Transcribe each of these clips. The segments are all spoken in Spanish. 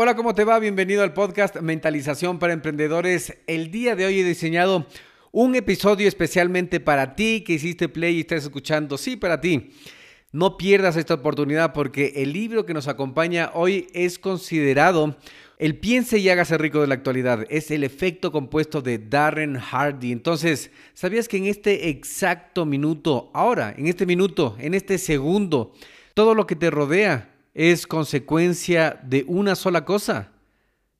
Hola, ¿cómo te va? Bienvenido al podcast Mentalización para Emprendedores. El día de hoy he diseñado un episodio especialmente para ti que hiciste play y estás escuchando. Sí, para ti. No pierdas esta oportunidad porque el libro que nos acompaña hoy es considerado el piense y hágase rico de la actualidad. Es el efecto compuesto de Darren Hardy. Entonces, ¿sabías que en este exacto minuto, ahora, en este minuto, en este segundo, todo lo que te rodea es consecuencia de una sola cosa.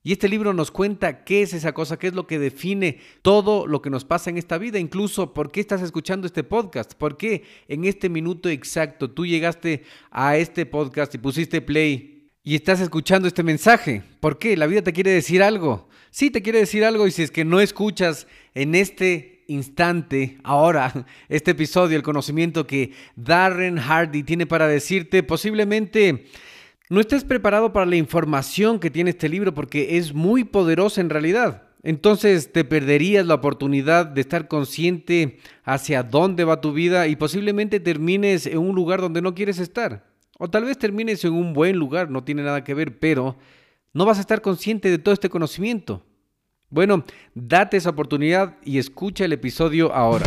Y este libro nos cuenta qué es esa cosa, qué es lo que define todo lo que nos pasa en esta vida, incluso por qué estás escuchando este podcast, por qué en este minuto exacto tú llegaste a este podcast y pusiste play y estás escuchando este mensaje. ¿Por qué? La vida te quiere decir algo. Sí, te quiere decir algo y si es que no escuchas en este instante, ahora, este episodio, el conocimiento que Darren Hardy tiene para decirte, posiblemente no estés preparado para la información que tiene este libro porque es muy poderosa en realidad. Entonces te perderías la oportunidad de estar consciente hacia dónde va tu vida y posiblemente termines en un lugar donde no quieres estar. O tal vez termines en un buen lugar, no tiene nada que ver, pero no vas a estar consciente de todo este conocimiento. Bueno, date esa oportunidad y escucha el episodio ahora.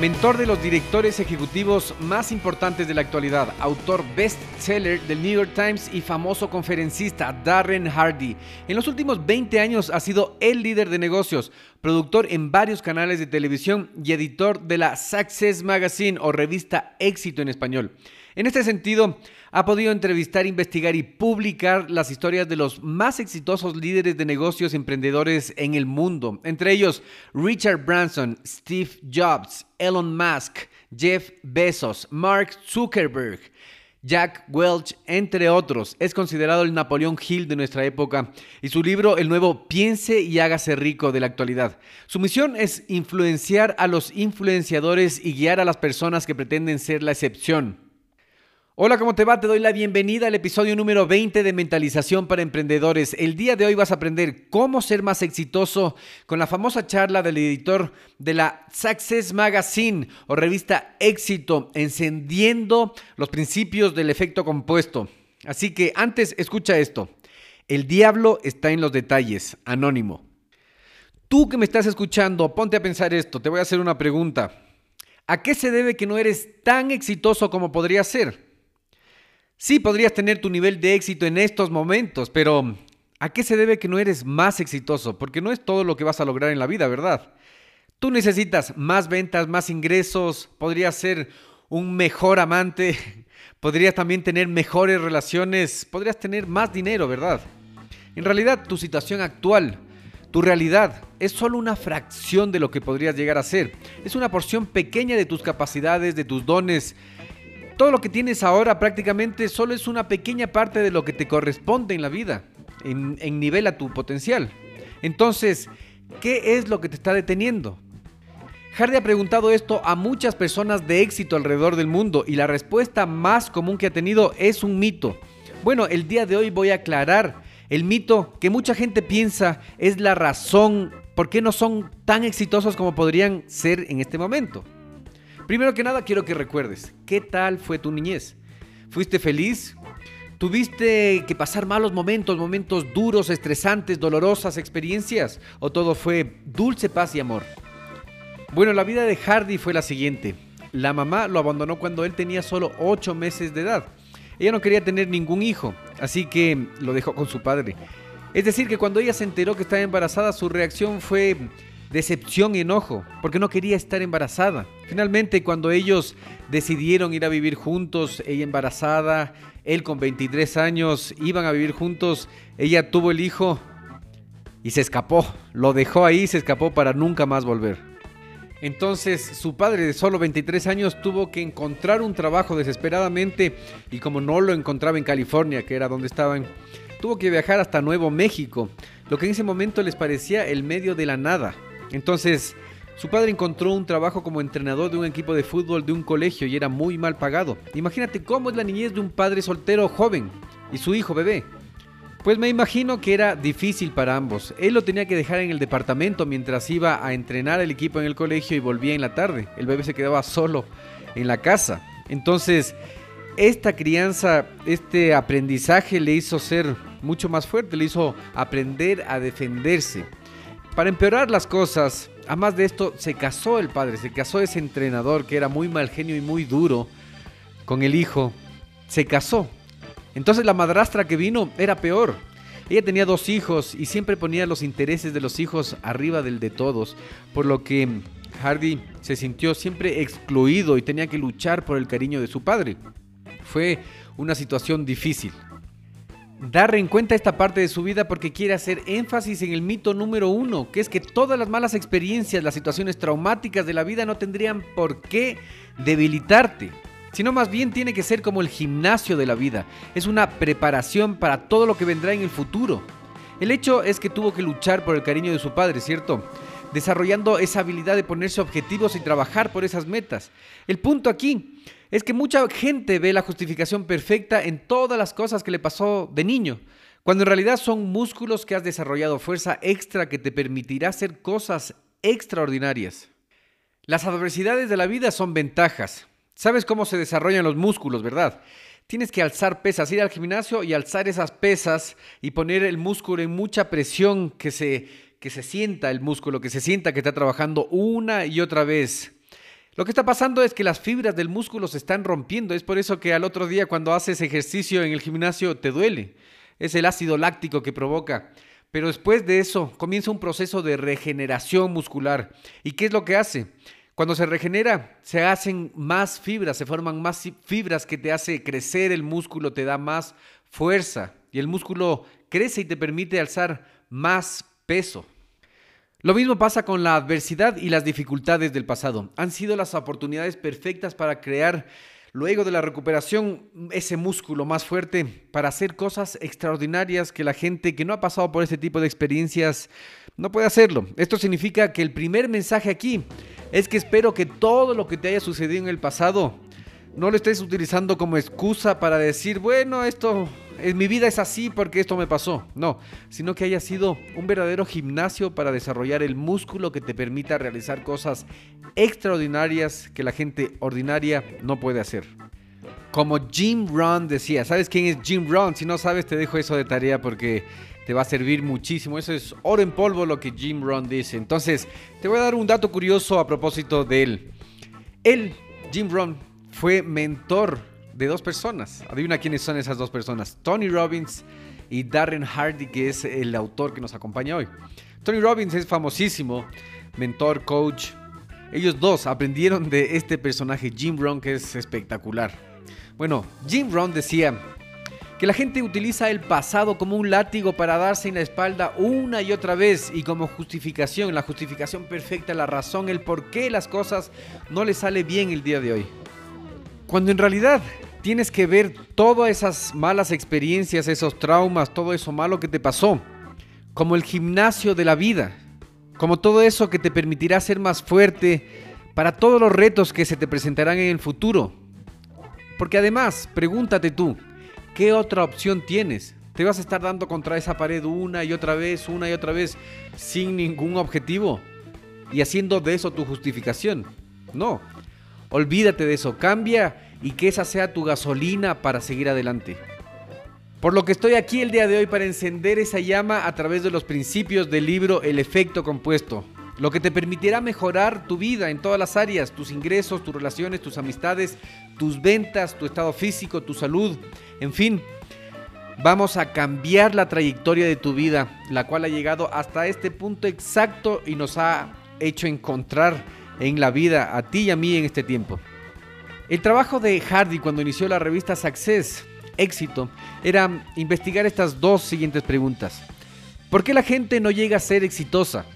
Mentor de los directores ejecutivos más importantes de la actualidad, autor bestseller del New York Times y famoso conferencista Darren Hardy. En los últimos 20 años ha sido el líder de negocios, productor en varios canales de televisión y editor de la Success Magazine o revista Éxito en español. En este sentido, ha podido entrevistar, investigar y publicar las historias de los más exitosos líderes de negocios emprendedores en el mundo, entre ellos Richard Branson, Steve Jobs, Elon Musk, Jeff Bezos, Mark Zuckerberg. Jack Welch, entre otros, es considerado el Napoleón Hill de nuestra época y su libro El nuevo Piense y hágase rico de la actualidad. Su misión es influenciar a los influenciadores y guiar a las personas que pretenden ser la excepción Hola, ¿cómo te va? Te doy la bienvenida al episodio número 20 de Mentalización para Emprendedores. El día de hoy vas a aprender cómo ser más exitoso con la famosa charla del editor de la Success Magazine o revista Éxito, encendiendo los principios del efecto compuesto. Así que antes, escucha esto. El diablo está en los detalles, anónimo. Tú que me estás escuchando, ponte a pensar esto. Te voy a hacer una pregunta. ¿A qué se debe que no eres tan exitoso como podrías ser? Sí, podrías tener tu nivel de éxito en estos momentos, pero ¿a qué se debe que no eres más exitoso? Porque no es todo lo que vas a lograr en la vida, ¿verdad? Tú necesitas más ventas, más ingresos, podrías ser un mejor amante, podrías también tener mejores relaciones, podrías tener más dinero, ¿verdad? En realidad, tu situación actual, tu realidad, es solo una fracción de lo que podrías llegar a ser. Es una porción pequeña de tus capacidades, de tus dones, todo lo que tienes ahora prácticamente solo es una pequeña parte de lo que te corresponde en la vida, en, nivel a tu potencial. Entonces, ¿qué es lo que te está deteniendo? Hardy ha preguntado esto a muchas personas de éxito alrededor del mundo y la respuesta más común que ha tenido es un mito. Bueno, el día de hoy voy a aclarar el mito que mucha gente piensa es la razón por qué no son tan exitosos como podrían ser en este momento. Primero que nada, quiero que recuerdes, ¿qué tal fue tu niñez? ¿Fuiste feliz? ¿Tuviste que pasar malos momentos, momentos duros, estresantes, dolorosas experiencias? ¿O todo fue dulce paz y amor? Bueno, la vida de Hardy fue la siguiente. La mamá lo abandonó cuando él tenía solo 8 meses de edad. Ella no quería tener ningún hijo, así que lo dejó con su padre. Es decir, que cuando ella se enteró que estaba embarazada, su reacción fue decepción y enojo, porque no quería estar embarazada. Finalmente, cuando ellos decidieron ir a vivir juntos, ella embarazada, él con 23 años, iban a vivir juntos, ella tuvo el hijo y se escapó, lo dejó ahí, se escapó para nunca más volver. Entonces su padre de solo 23 años tuvo que encontrar un trabajo desesperadamente y como no lo encontraba en California, que era donde estaban, tuvo que viajar hasta Nuevo México, lo que en ese momento les parecía el medio de la nada. Entonces su padre encontró un trabajo como entrenador de un equipo de fútbol de un colegio y era muy mal pagado. Imagínate cómo es la niñez de un padre soltero joven y su hijo bebé. Pues me imagino que era difícil para ambos. Él lo tenía que dejar en el departamento mientras iba a entrenar al equipo en el colegio y volvía en la tarde. El bebé se quedaba solo en la casa. Entonces, esta crianza, este aprendizaje le hizo ser mucho más fuerte, le hizo aprender a defenderse. Para empeorar las cosas, además de esto, se casó el padre, se casó ese entrenador que era muy mal genio y muy duro con el hijo. Se casó entonces la madrastra que vino era peor. Ella tenía dos hijos y siempre ponía los intereses de los hijos arriba del de todos, por lo que Hardy se sintió siempre excluido y tenía que luchar por el cariño de su padre. Fue una situación difícil. En cuenta esta parte de su vida porque quiere hacer énfasis en el mito número uno, que es que todas las malas experiencias, las situaciones traumáticas de la vida no tendrían por qué debilitarte sino más bien tiene que ser como el gimnasio de la vida. Es una preparación para todo lo que vendrá en el futuro. El hecho es que tuvo que luchar por el cariño de su padre, ¿cierto? Desarrollando esa habilidad de ponerse objetivos y trabajar por esas metas. El punto aquí es que mucha gente ve la justificación perfecta en todas las cosas que le pasó de niño, cuando en realidad son músculos que has desarrollado, fuerza extra que te permitirá hacer cosas extraordinarias. Las adversidades de la vida son ventajas, Sabes cómo se desarrollan los músculos, ¿verdad? Tienes que alzar pesas, ir al gimnasio y alzar esas pesas y poner el músculo en mucha presión, que se, que se sienta el músculo, que se sienta que está trabajando una y otra vez. Lo que está pasando es que las fibras del músculo se están rompiendo. Es por eso que al otro día cuando haces ejercicio en el gimnasio te duele. Es el ácido láctico que provoca. Pero después de eso comienza un proceso de regeneración muscular. ¿Y qué es lo que hace? Cuando se regenera, se hacen más fibras, se forman más fibras que te hace crecer el músculo, te da más fuerza y el músculo crece y te permite alzar más peso. Lo mismo pasa con la adversidad y las dificultades del pasado. Han sido las oportunidades perfectas para crear luego de la recuperación ese músculo más fuerte para hacer cosas extraordinarias que la gente que no ha pasado por este tipo de experiencias no puede hacerlo. Esto significa que el primer mensaje aquí es que espero que todo lo que te haya sucedido en el pasado no lo estés utilizando como excusa para decir, bueno, esto en mi vida es así porque esto me pasó. No, sino que haya sido un verdadero gimnasio para desarrollar el músculo que te permita realizar cosas extraordinarias que la gente ordinaria no puede hacer. Como Jim Rohn decía, ¿sabes quién es Jim Rohn? Si no sabes, te dejo eso de tarea porque te va a servir muchísimo. Eso es oro en polvo lo que Jim Rohn dice. Entonces, te voy a dar un dato curioso a propósito de él. Él, Jim Rohn, fue mentor de dos personas. Adivina quiénes son esas dos personas. Tony Robbins y Darren Hardy, que es el autor que nos acompaña hoy. Tony Robbins es famosísimo, mentor, coach. Ellos dos aprendieron de este personaje, Jim Rohn, que es espectacular. Bueno, Jim Rohn decía, que la gente utiliza el pasado como un látigo para darse en la espalda una y otra vez y como justificación, la justificación perfecta, la razón, el por qué las cosas no le sale bien el día de hoy. Cuando en realidad tienes que ver todas esas malas experiencias, esos traumas, todo eso malo que te pasó, como el gimnasio de la vida, como todo eso que te permitirá ser más fuerte para todos los retos que se te presentarán en el futuro. Porque además, pregúntate tú, ¿qué otra opción tienes? ¿Te vas a estar dando contra esa pared una y otra vez, una y otra vez, sin ningún objetivo? Y haciendo de eso tu justificación. No, olvídate de eso, cambia y que esa sea tu gasolina para seguir adelante. Por lo que estoy aquí el día de hoy para encender esa llama a través de los principios del libro El efecto compuesto, lo que te permitirá mejorar tu vida en todas las áreas, tus ingresos, tus relaciones, tus amistades, tus ventas, tu estado físico, tu salud, en fin. Vamos a cambiar la trayectoria de tu vida, la cual ha llegado hasta este punto exacto y nos ha hecho encontrar en la vida a ti y a mí en este tiempo. El trabajo de Hardy cuando inició la revista Success éxito era investigar estas dos siguientes preguntas. ¿Por qué la gente no llega a ser exitosa?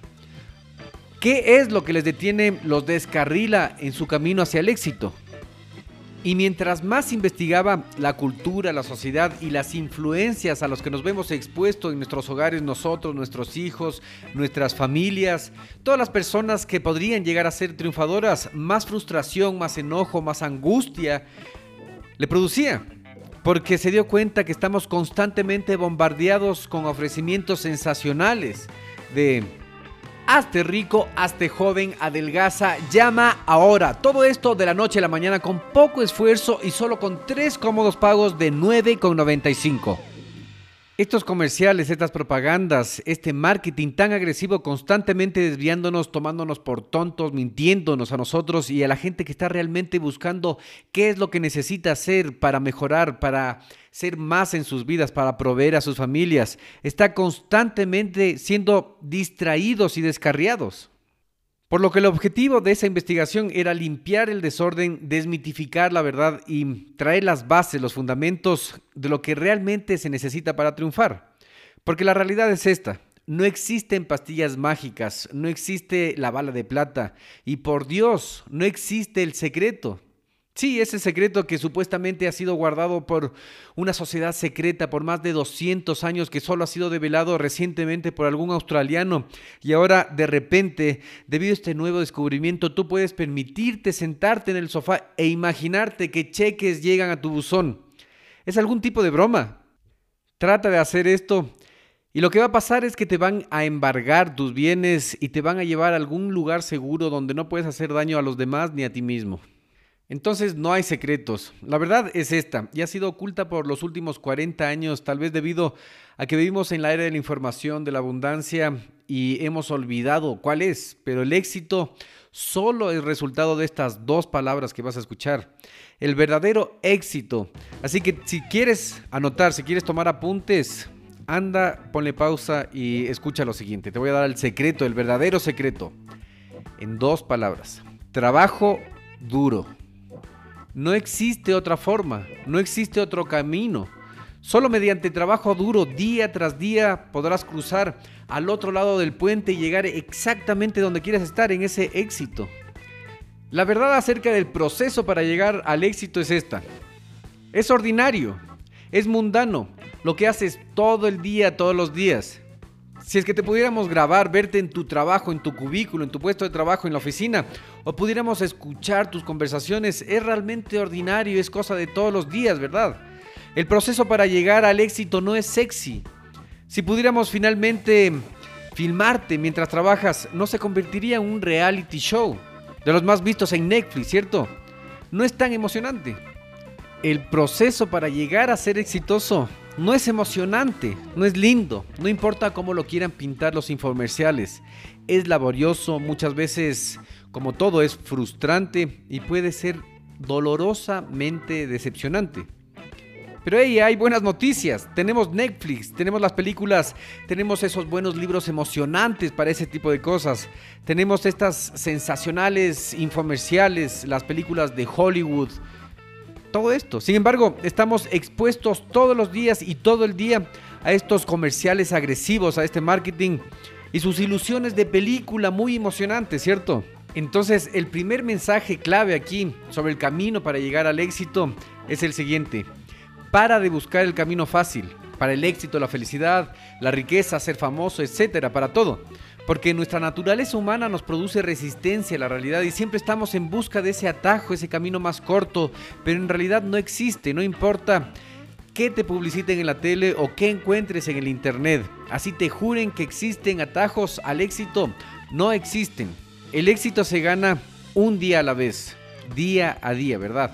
¿Qué es lo que les detiene, los descarrila en su camino hacia el éxito? Y mientras más investigaba la cultura, la sociedad y las influencias a los que nos vemos expuestos en nuestros hogares, nosotros, nuestros hijos, nuestras familias, todas las personas que podrían llegar a ser triunfadoras, más frustración, más enojo, más angustia le producía porque se dio cuenta que estamos constantemente bombardeados con ofrecimientos sensacionales de hazte rico, hazte joven, adelgaza, llama ahora. Todo esto de la noche a la mañana con poco esfuerzo y solo con tres cómodos pagos de 9,95. Estos comerciales, estas propagandas, este marketing tan agresivo constantemente desviándonos, tomándonos por tontos, mintiéndonos a nosotros y a la gente que está realmente buscando qué es lo que necesita hacer para mejorar, para ser más en sus vidas, para proveer a sus familias, está constantemente siendo distraídos y descarriados. Por lo que el objetivo de esa investigación era limpiar el desorden, desmitificar la verdad y traer las bases, los fundamentos de lo que realmente se necesita para triunfar. Porque la realidad es esta. No existen pastillas mágicas, no existe la bala de plata y por Dios, no existe el secreto. Sí, ese secreto que supuestamente ha sido guardado por una sociedad secreta por más de 200 años que solo ha sido develado recientemente por algún australiano y ahora de repente, debido a este nuevo descubrimiento, tú puedes permitirte sentarte en el sofá e imaginarte que cheques llegan a tu buzón. Es algún tipo de broma. Trata de hacer esto y lo que va a pasar es que te van a embargar tus bienes y te van a llevar a algún lugar seguro donde no puedes hacer daño a los demás ni a ti mismo. Entonces no hay secretos. La verdad es esta, y ha sido oculta por los últimos 40 años, tal vez debido a que vivimos en la era de la información, de la abundancia, y hemos olvidado cuál es. Pero el éxito solo es resultado de estas dos palabras que vas a escuchar. El verdadero éxito. Así que si quieres anotar, si quieres tomar apuntes, anda, ponle pausa y escucha lo siguiente. Te voy a dar el secreto, el verdadero secreto. En dos palabras. Trabajo duro. No existe otra forma, no existe otro camino. Solo mediante trabajo duro día tras día podrás cruzar al otro lado del puente y llegar exactamente donde quieras estar en ese éxito. La verdad acerca del proceso para llegar al éxito es esta. Es ordinario, es mundano, lo que haces todo el día, todos los días. Si es que te pudiéramos grabar, verte en tu trabajo, en tu cubículo, en tu puesto de trabajo, en la oficina, o pudiéramos escuchar tus conversaciones, es realmente ordinario, es cosa de todos los días, ¿verdad? El proceso para llegar al éxito no es sexy. Si pudiéramos finalmente filmarte mientras trabajas, no se convertiría en un reality show, de los más vistos en Netflix, ¿cierto? No es tan emocionante. El proceso para llegar a ser exitoso no es emocionante, no es lindo, no importa cómo lo quieran pintar los infomerciales. Es laborioso, muchas veces, como todo, es frustrante y puede ser dolorosamente decepcionante. Pero hey, hay buenas noticias. Tenemos Netflix, tenemos las películas, tenemos esos buenos libros emocionantes para ese tipo de cosas. Tenemos estas sensacionales infomerciales, las películas de Hollywood, todo esto. Sin embargo, estamos expuestos todos los días y todo el día a estos comerciales agresivos, a este marketing y sus ilusiones de película muy emocionantes, ¿cierto? Entonces, el primer mensaje clave aquí sobre el camino para llegar al éxito es el siguiente. Para de buscar el camino fácil, para el éxito, la felicidad, la riqueza, ser famoso, etcétera, para todo. Porque nuestra naturaleza humana nos produce resistencia a la realidad y siempre estamos en busca de ese atajo, ese camino más corto, pero en realidad no existe, no importa qué te publiciten en la tele o qué encuentres en el internet. Así te juren que existen atajos al éxito, no existen. El éxito se gana un día a la vez, día a día, ¿verdad?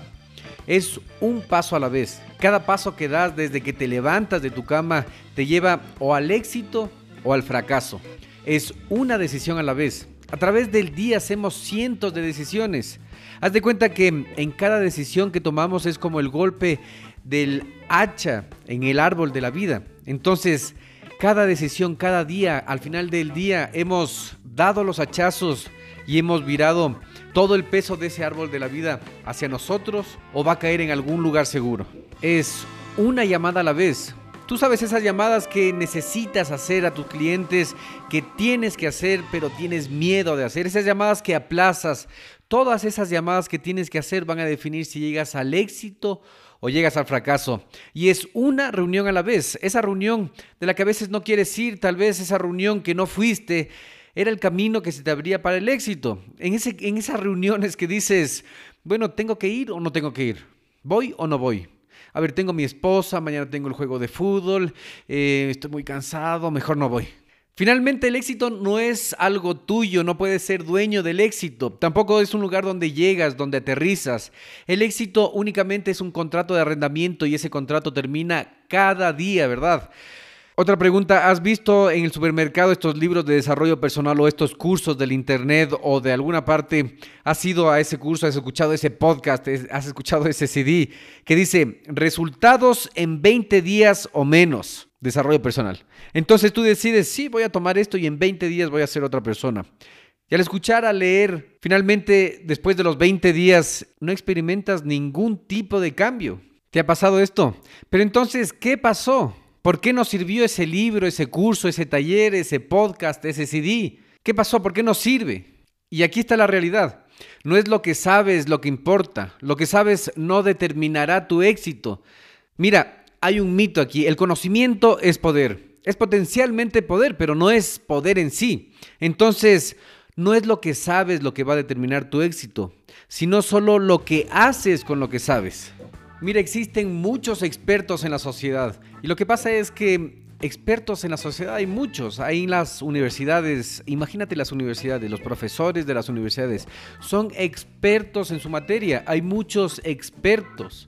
es un paso a la vez. Cada paso que das desde que te levantas de tu cama te lleva o al éxito o al fracaso. Es una decisión a la vez. A través del día hacemos cientos de decisiones. Haz de cuenta que en cada decisión que tomamos es como el golpe del hacha en el árbol de la vida. Entonces, cada decisión, cada día, al final del día, hemos dado los hachazos y hemos virado todo el peso de ese árbol de la vida hacia nosotros o va a caer en algún lugar seguro. Es una llamada a la vez. Tú sabes esas llamadas que necesitas hacer a tus clientes, que tienes que hacer, pero tienes miedo de hacer. Esas llamadas que aplazas. Todas esas llamadas que tienes que hacer van a definir si llegas al éxito o llegas al fracaso. Y es una reunión a la vez. Esa reunión de la que a veces no quieres ir, tal vez esa reunión que no fuiste, era el camino que se te abría para el éxito. En, ese, en esas reuniones que dices, bueno, ¿tengo que ir o no tengo que ir? ¿Voy o no voy? A ver, tengo mi esposa, mañana tengo el juego de fútbol, eh, estoy muy cansado, mejor no voy. Finalmente el éxito no es algo tuyo, no puedes ser dueño del éxito, tampoco es un lugar donde llegas, donde aterrizas. El éxito únicamente es un contrato de arrendamiento y ese contrato termina cada día, ¿verdad? Otra pregunta, ¿has visto en el supermercado estos libros de desarrollo personal o estos cursos del internet o de alguna parte has ido a ese curso, has escuchado ese podcast, has escuchado ese CD que dice resultados en 20 días o menos? desarrollo personal. Entonces tú decides, sí, voy a tomar esto y en 20 días voy a ser otra persona. Y al escuchar, a leer, finalmente, después de los 20 días, no experimentas ningún tipo de cambio. ¿Te ha pasado esto? Pero entonces, ¿qué pasó? ¿Por qué nos sirvió ese libro, ese curso, ese taller, ese podcast, ese CD? ¿Qué pasó? ¿Por qué nos sirve? Y aquí está la realidad. No es lo que sabes lo que importa. Lo que sabes no determinará tu éxito. Mira, hay un mito aquí. El conocimiento es poder. Es potencialmente poder, pero no es poder en sí. Entonces, no es lo que sabes lo que va a determinar tu éxito, sino solo lo que haces con lo que sabes. Mira, existen muchos expertos en la sociedad. Y lo que pasa es que expertos en la sociedad hay muchos. Hay en las universidades, imagínate las universidades, los profesores de las universidades son expertos en su materia. Hay muchos expertos.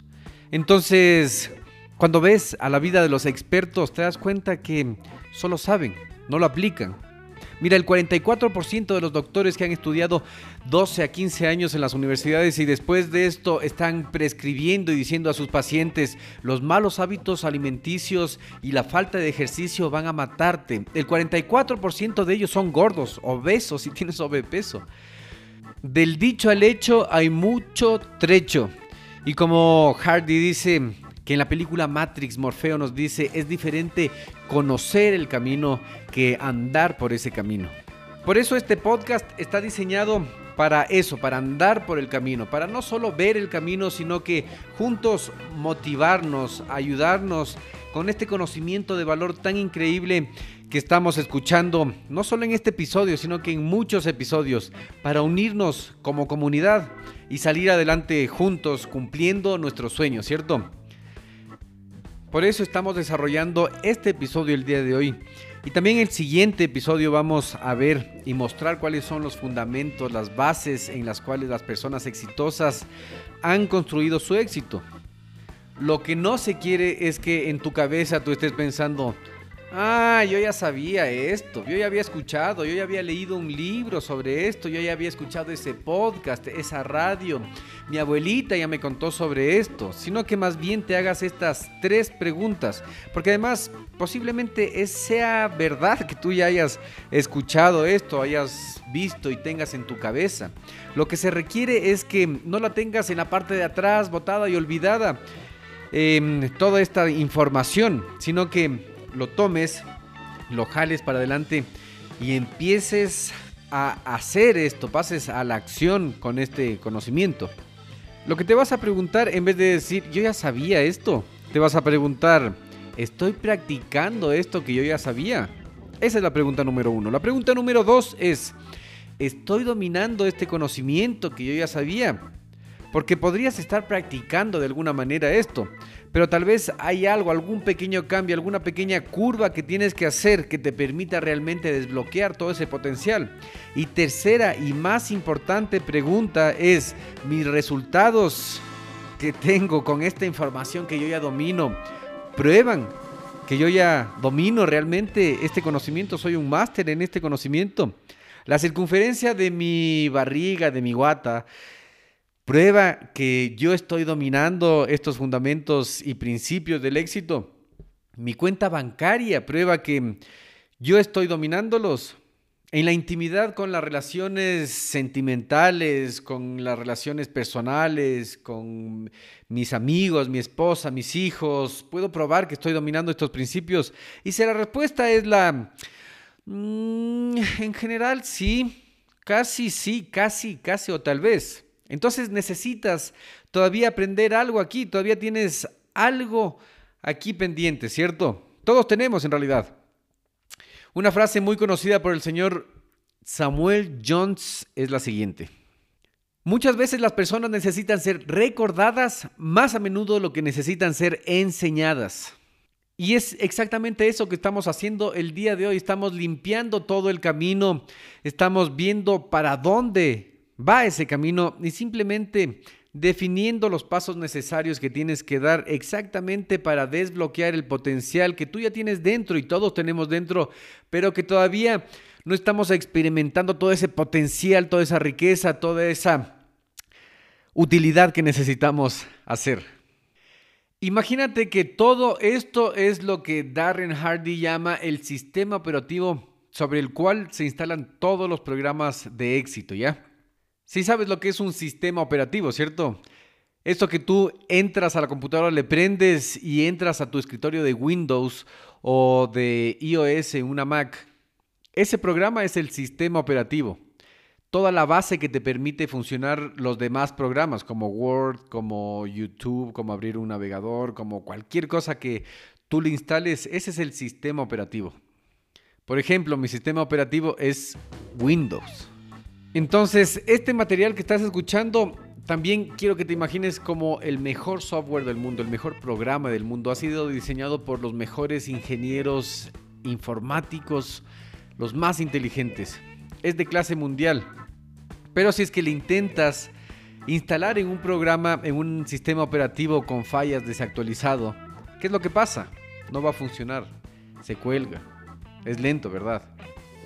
Entonces, cuando ves a la vida de los expertos, te das cuenta que solo saben, no lo aplican. Mira, el 44% de los doctores que han estudiado 12 a 15 años en las universidades y después de esto están prescribiendo y diciendo a sus pacientes los malos hábitos alimenticios y la falta de ejercicio van a matarte. El 44% de ellos son gordos, obesos y tienes sobrepeso. Del dicho al hecho hay mucho trecho. Y como Hardy dice, que en la película Matrix Morfeo nos dice es diferente conocer el camino que andar por ese camino. Por eso este podcast está diseñado para eso, para andar por el camino, para no solo ver el camino, sino que juntos motivarnos, ayudarnos con este conocimiento de valor tan increíble que estamos escuchando, no solo en este episodio, sino que en muchos episodios, para unirnos como comunidad y salir adelante juntos cumpliendo nuestros sueños, ¿cierto? Por eso estamos desarrollando este episodio el día de hoy. Y también el siguiente episodio vamos a ver y mostrar cuáles son los fundamentos, las bases en las cuales las personas exitosas han construido su éxito. Lo que no se quiere es que en tu cabeza tú estés pensando, Ah, yo ya sabía esto, yo ya había escuchado, yo ya había leído un libro sobre esto, yo ya había escuchado ese podcast, esa radio, mi abuelita ya me contó sobre esto, sino que más bien te hagas estas tres preguntas, porque además posiblemente sea verdad que tú ya hayas escuchado esto, hayas visto y tengas en tu cabeza. Lo que se requiere es que no la tengas en la parte de atrás, botada y olvidada, em, toda esta información, sino que lo tomes, lo jales para adelante y empieces a hacer esto, pases a la acción con este conocimiento. Lo que te vas a preguntar, en vez de decir, yo ya sabía esto, te vas a preguntar, ¿estoy practicando esto que yo ya sabía? Esa es la pregunta número uno. La pregunta número dos es, ¿estoy dominando este conocimiento que yo ya sabía? Porque podrías estar practicando de alguna manera esto, pero tal vez hay algo, algún pequeño cambio, alguna pequeña curva que tienes que hacer que te permita realmente desbloquear todo ese potencial. Y tercera y más importante pregunta es, ¿mis resultados que tengo con esta información que yo ya domino prueban que yo ya domino realmente este conocimiento, soy un máster en este conocimiento. La circunferencia de mi barriga, de mi guata, prueba que yo estoy dominando estos fundamentos y principios del éxito. Mi cuenta bancaria prueba que yo estoy dominándolos. En la intimidad con las relaciones sentimentales, con las relaciones personales, con mis amigos, mi esposa, mis hijos, puedo probar que estoy dominando estos principios. Y si la respuesta es la... Mm, en general sí, casi sí, casi, casi o tal vez. Entonces necesitas todavía aprender algo aquí, todavía tienes algo aquí pendiente, ¿cierto? Todos tenemos en realidad. Una frase muy conocida por el señor Samuel Jones es la siguiente. Muchas veces las personas necesitan ser recordadas más a menudo lo que necesitan ser enseñadas. Y es exactamente eso que estamos haciendo el día de hoy. Estamos limpiando todo el camino, estamos viendo para dónde va ese camino y simplemente definiendo los pasos necesarios que tienes que dar exactamente para desbloquear el potencial que tú ya tienes dentro y todos tenemos dentro, pero que todavía no estamos experimentando todo ese potencial, toda esa riqueza, toda esa utilidad que necesitamos hacer. Imagínate que todo esto es lo que Darren Hardy llama el sistema operativo sobre el cual se instalan todos los programas de éxito, ¿ya? Sí sabes lo que es un sistema operativo, ¿cierto? Esto que tú entras a la computadora, le prendes y entras a tu escritorio de Windows o de iOS en una Mac. Ese programa es el sistema operativo. Toda la base que te permite funcionar los demás programas, como Word, como YouTube, como abrir un navegador, como cualquier cosa que tú le instales, ese es el sistema operativo. Por ejemplo, mi sistema operativo es Windows. Entonces, este material que estás escuchando, también quiero que te imagines como el mejor software del mundo, el mejor programa del mundo. Ha sido diseñado por los mejores ingenieros informáticos, los más inteligentes. Es de clase mundial. Pero si es que le intentas instalar en un programa, en un sistema operativo con fallas desactualizado, ¿qué es lo que pasa? No va a funcionar. Se cuelga. Es lento, ¿verdad?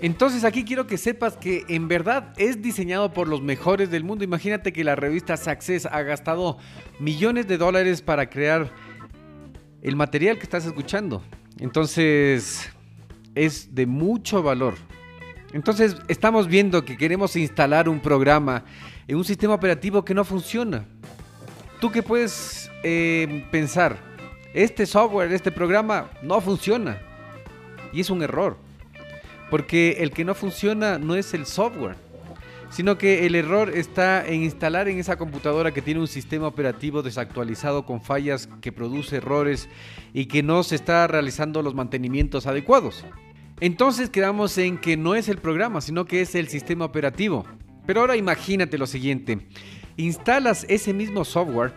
Entonces aquí quiero que sepas que en verdad es diseñado por los mejores del mundo. Imagínate que la revista Success ha gastado millones de dólares para crear el material que estás escuchando. Entonces es de mucho valor. Entonces estamos viendo que queremos instalar un programa en un sistema operativo que no funciona. ¿Tú qué puedes eh, pensar? Este software, este programa no funciona. Y es un error. Porque el que no funciona no es el software, sino que el error está en instalar en esa computadora que tiene un sistema operativo desactualizado con fallas que produce errores y que no se está realizando los mantenimientos adecuados. Entonces quedamos en que no es el programa, sino que es el sistema operativo. Pero ahora imagínate lo siguiente, instalas ese mismo software,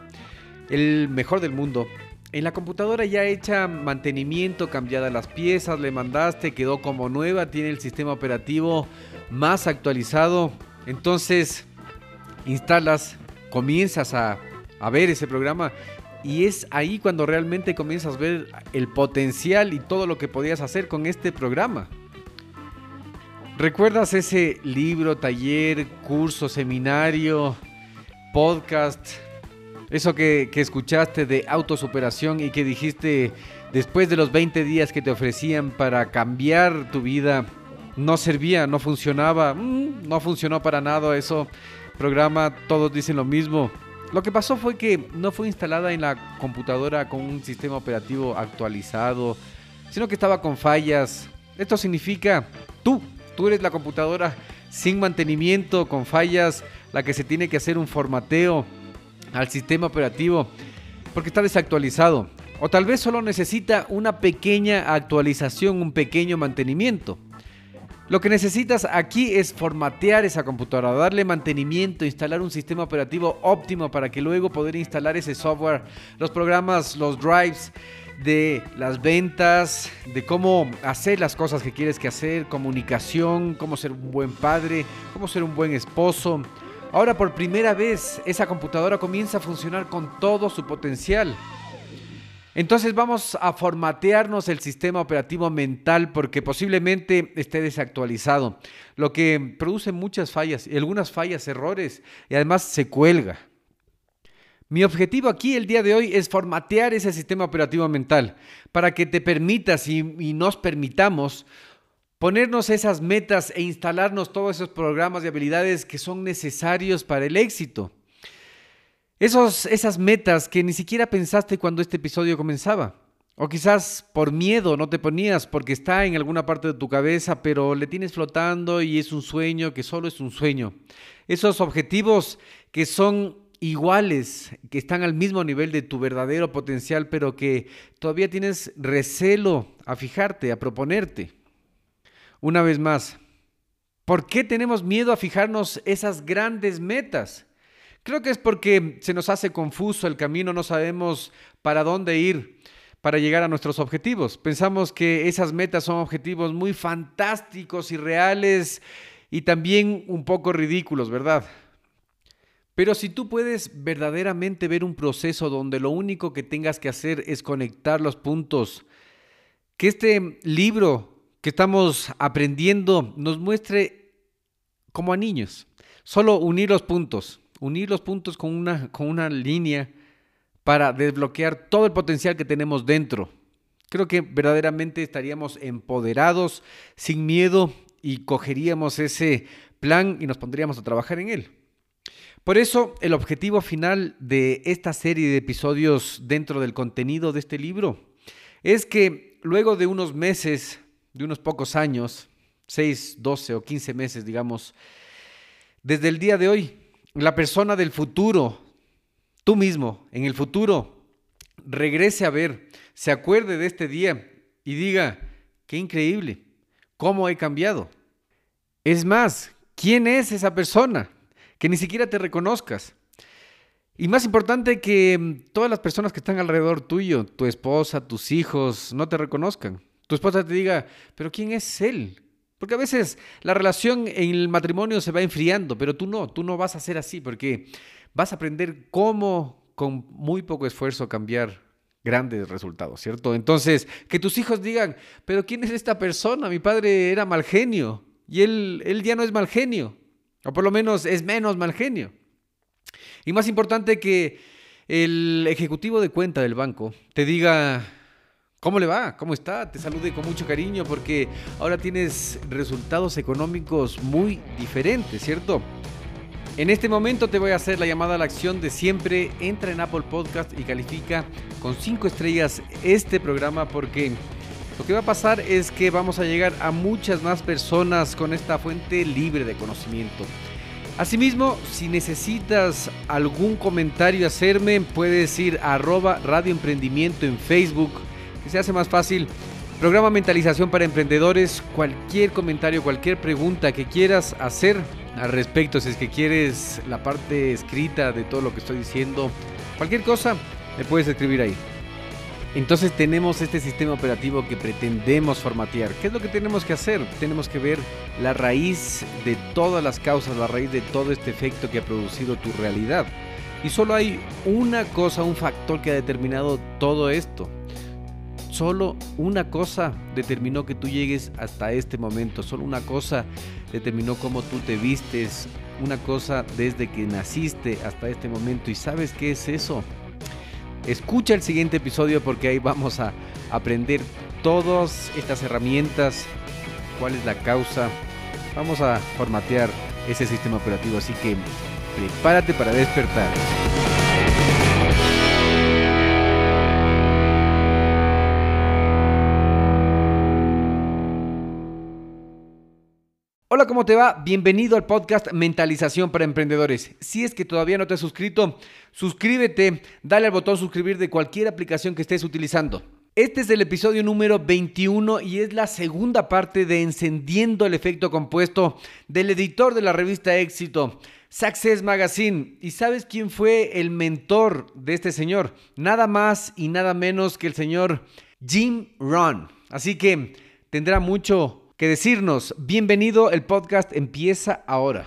el mejor del mundo, en la computadora ya hecha mantenimiento, cambiadas las piezas, le mandaste, quedó como nueva, tiene el sistema operativo más actualizado. Entonces, instalas, comienzas a, a ver ese programa y es ahí cuando realmente comienzas a ver el potencial y todo lo que podías hacer con este programa. ¿Recuerdas ese libro, taller, curso, seminario, podcast, eso que, escuchaste de autosuperación y que dijiste después de los 20 días que te ofrecían para cambiar tu vida, no servía, no funcionaba, mm, no funcionó para nada eso programa, todos dicen lo mismo. Lo que pasó fue que no fue instalada en la computadora con un sistema operativo actualizado, sino que estaba con fallas. Esto significa tú, tú eres la computadora sin mantenimiento, con fallas, la que se tiene que hacer un formateo al sistema operativo porque está desactualizado. O tal vez solo necesita una pequeña actualización, un pequeño mantenimiento. Lo que necesitas aquí es formatear esa computadora, darle mantenimiento, instalar un sistema operativo óptimo para que luego poder instalar ese software, los programas, los drives de las ventas, de cómo hacer las cosas que quieres que hacer, comunicación, cómo ser un buen padre, cómo ser un buen esposo, Ahora por primera vez esa computadora comienza a funcionar con todo su potencial. Entonces vamos a formatearnos el sistema operativo mental porque posiblemente esté desactualizado, lo que produce muchas fallas y algunas fallas, errores y además se cuelga. Mi objetivo aquí el día de hoy es formatear ese sistema operativo mental para que te permitas y, nos permitamos ponernos esas metas e instalarnos todos esos programas y habilidades que son necesarios para el éxito. Esos, esas metas que ni siquiera pensaste cuando este episodio comenzaba. O quizás por miedo no te ponías porque está en alguna parte de tu cabeza, pero le tienes flotando y es un sueño que solo es un sueño. Esos objetivos que son iguales, que están al mismo nivel de tu verdadero potencial, pero que todavía tienes recelo a fijarte, a proponerte. Una vez más, ¿por qué tenemos miedo a fijarnos esas grandes metas? Creo que es porque se nos hace confuso el camino, no sabemos para dónde ir para llegar a nuestros objetivos. Pensamos que esas metas son objetivos muy fantásticos y reales y también un poco ridículos, ¿verdad? Pero si tú puedes verdaderamente ver un proceso donde lo único que tengas que hacer es conectar los puntos, que este libro que estamos aprendiendo nos muestre como a niños, solo unir los puntos unir los puntos con una, con una línea para desbloquear todo el potencial que tenemos dentro. Creo que verdaderamente estaríamos empoderados, sin miedo, y cogeríamos ese plan y nos pondríamos a trabajar en él. Por eso, el objetivo final de esta serie de episodios dentro del contenido de este libro es que luego de unos meses, de unos pocos años, 6, 12 o 15 meses, digamos, desde el día de hoy, la persona del futuro, tú mismo, en el futuro, regrese a ver, se acuerde de este día y diga, qué increíble, cómo he cambiado. Es más, ¿quién es esa persona? Que ni siquiera te reconozcas. Y más importante que mm, todas las personas que están alrededor tuyo, tu esposa, tus hijos, no te reconozcan. Tu esposa te diga, pero ¿quién es él? Porque a veces la relación en el matrimonio se va enfriando, pero tú no, tú no vas a ser así, porque vas a aprender cómo con muy poco esfuerzo cambiar grandes resultados, ¿cierto? Entonces, que tus hijos digan, pero ¿quién es esta persona? Mi padre era mal genio y él, él ya no es mal genio, o por lo menos es menos mal genio. Y más importante que el ejecutivo de cuenta del banco te diga, ¿Cómo le va? ¿Cómo está? Te salude con mucho cariño porque ahora tienes resultados económicos muy diferentes, ¿cierto? En este momento te voy a hacer la llamada a la acción de siempre. Entra en Apple Podcast y califica con 5 estrellas este programa porque lo que va a pasar es que vamos a llegar a muchas más personas con esta fuente libre de conocimiento. Asimismo, si necesitas algún comentario hacerme, puedes ir a arroba radioemprendimiento en Facebook se hace más fácil. Programa Mentalización para Emprendedores. Cualquier comentario, cualquier pregunta que quieras hacer al respecto, si es que quieres la parte escrita de todo lo que estoy diciendo, cualquier cosa, me puedes escribir ahí. Entonces tenemos este sistema operativo que pretendemos formatear. ¿Qué es lo que tenemos que hacer? Tenemos que ver la raíz de todas las causas, la raíz de todo este efecto que ha producido tu realidad. Y solo hay una cosa, un factor que ha determinado todo esto. Solo una cosa determinó que tú llegues hasta este momento. Solo una cosa determinó cómo tú te vistes. Una cosa desde que naciste hasta este momento. ¿Y sabes qué es eso? Escucha el siguiente episodio porque ahí vamos a aprender todas estas herramientas. ¿Cuál es la causa? Vamos a formatear ese sistema operativo. Así que prepárate para despertar. ¿Cómo te va? Bienvenido al podcast Mentalización para Emprendedores. Si es que todavía no te has suscrito, suscríbete, dale al botón suscribir de cualquier aplicación que estés utilizando. Este es el episodio número 21 y es la segunda parte de Encendiendo el Efecto Compuesto del editor de la revista Éxito, Success Magazine. ¿Y sabes quién fue el mentor de este señor? Nada más y nada menos que el señor Jim Ron. Así que tendrá mucho que decirnos. Bienvenido, el podcast empieza ahora.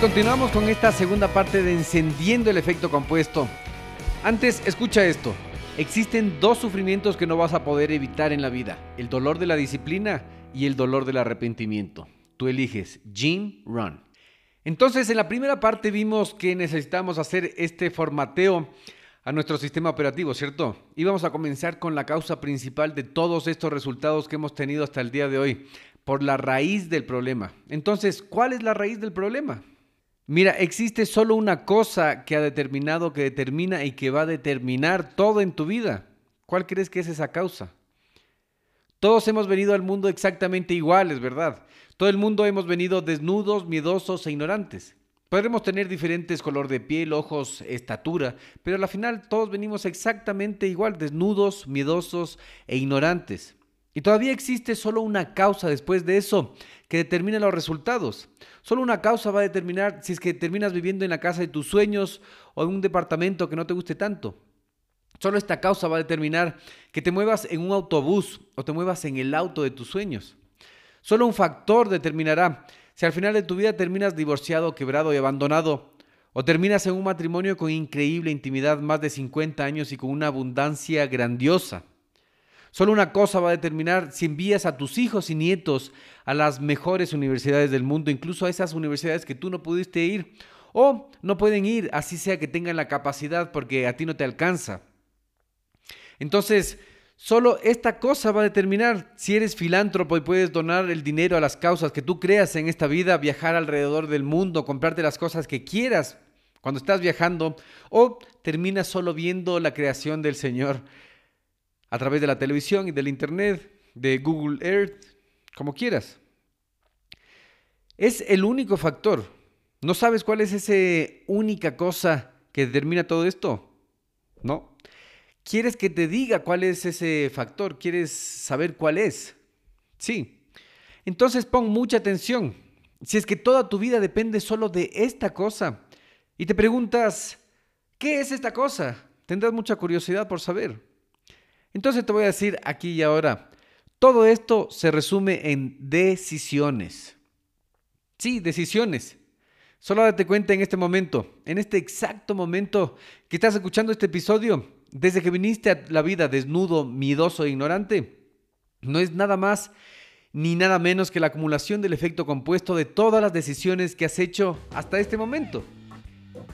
Continuamos con esta segunda parte de encendiendo el efecto compuesto. Antes, escucha esto. Existen dos sufrimientos que no vas a poder evitar en la vida. El dolor de la disciplina y el dolor del arrepentimiento. Tú eliges Jim Run. Entonces, en la primera parte vimos que necesitamos hacer este formateo a nuestro sistema operativo, ¿cierto? Y vamos a comenzar con la causa principal de todos estos resultados que hemos tenido hasta el día de hoy, por la raíz del problema. Entonces, ¿cuál es la raíz del problema? Mira, existe solo una cosa que ha determinado, que determina y que va a determinar todo en tu vida. ¿Cuál crees que es esa causa? Todos hemos venido al mundo exactamente iguales, ¿verdad? Todo el mundo hemos venido desnudos, miedosos e ignorantes. Podremos tener diferentes color de piel, ojos, estatura, pero al final todos venimos exactamente igual, desnudos, miedosos e ignorantes. Y todavía existe solo una causa después de eso que determina los resultados. Solo una causa va a determinar si es que terminas viviendo en la casa de tus sueños o en un departamento que no te guste tanto. Solo esta causa va a determinar que te muevas en un autobús o te muevas en el auto de tus sueños. Solo un factor determinará si al final de tu vida terminas divorciado, quebrado y abandonado o terminas en un matrimonio con increíble intimidad, más de 50 años y con una abundancia grandiosa. Solo una cosa va a determinar si envías a tus hijos y nietos a las mejores universidades del mundo, incluso a esas universidades que tú no pudiste ir o no pueden ir, así sea que tengan la capacidad porque a ti no te alcanza. Entonces, solo esta cosa va a determinar si eres filántropo y puedes donar el dinero a las causas que tú creas en esta vida, viajar alrededor del mundo, comprarte las cosas que quieras cuando estás viajando o terminas solo viendo la creación del Señor a través de la televisión y del Internet, de Google Earth, como quieras. Es el único factor. ¿No sabes cuál es esa única cosa que determina todo esto? ¿No? ¿Quieres que te diga cuál es ese factor? ¿Quieres saber cuál es? Sí. Entonces pon mucha atención. Si es que toda tu vida depende solo de esta cosa y te preguntas, ¿qué es esta cosa? Tendrás mucha curiosidad por saber. Entonces te voy a decir aquí y ahora, todo esto se resume en decisiones. Sí, decisiones. Solo date cuenta en este momento, en este exacto momento que estás escuchando este episodio, desde que viniste a la vida desnudo, miedoso e ignorante, no es nada más ni nada menos que la acumulación del efecto compuesto de todas las decisiones que has hecho hasta este momento.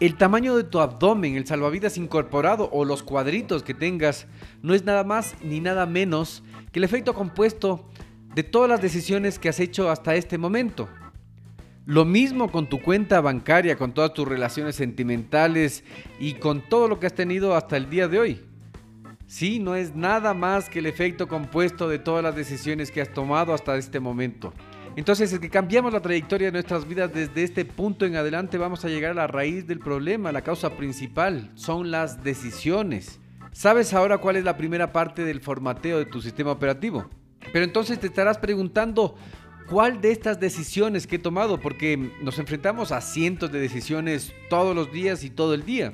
El tamaño de tu abdomen, el salvavidas incorporado o los cuadritos que tengas no es nada más ni nada menos que el efecto compuesto de todas las decisiones que has hecho hasta este momento. Lo mismo con tu cuenta bancaria, con todas tus relaciones sentimentales y con todo lo que has tenido hasta el día de hoy. Sí, no es nada más que el efecto compuesto de todas las decisiones que has tomado hasta este momento. Entonces, es que cambiamos la trayectoria de nuestras vidas desde este punto en adelante, vamos a llegar a la raíz del problema, la causa principal, son las decisiones. ¿Sabes ahora cuál es la primera parte del formateo de tu sistema operativo? Pero entonces te estarás preguntando, ¿cuál de estas decisiones que he tomado? Porque nos enfrentamos a cientos de decisiones todos los días y todo el día.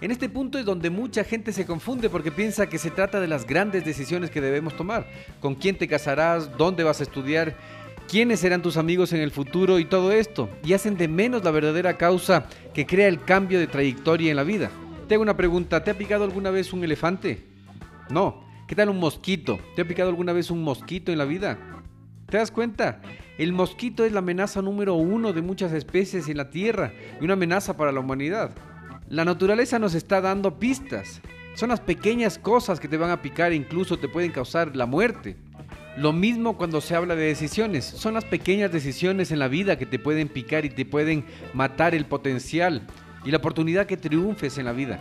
En este punto es donde mucha gente se confunde porque piensa que se trata de las grandes decisiones que debemos tomar. ¿Con quién te casarás? ¿Dónde vas a estudiar? Quiénes serán tus amigos en el futuro y todo esto, y hacen de menos la verdadera causa que crea el cambio de trayectoria en la vida. Te hago una pregunta, ¿te ha picado alguna vez un elefante? No, ¿Qué tal un mosquito? ¿Te ha picado alguna vez un mosquito en la vida? ¿Te das cuenta? El mosquito es la amenaza número uno de muchas especies en la Tierra y una amenaza para la humanidad. La naturaleza nos está dando pistas. Son las pequeñas cosas que te van a picar e incluso te pueden causar la muerte. Lo mismo cuando se habla de decisiones. Son las pequeñas decisiones en la vida que te pueden picar y te pueden matar el potencial y la oportunidad que triunfes en la vida.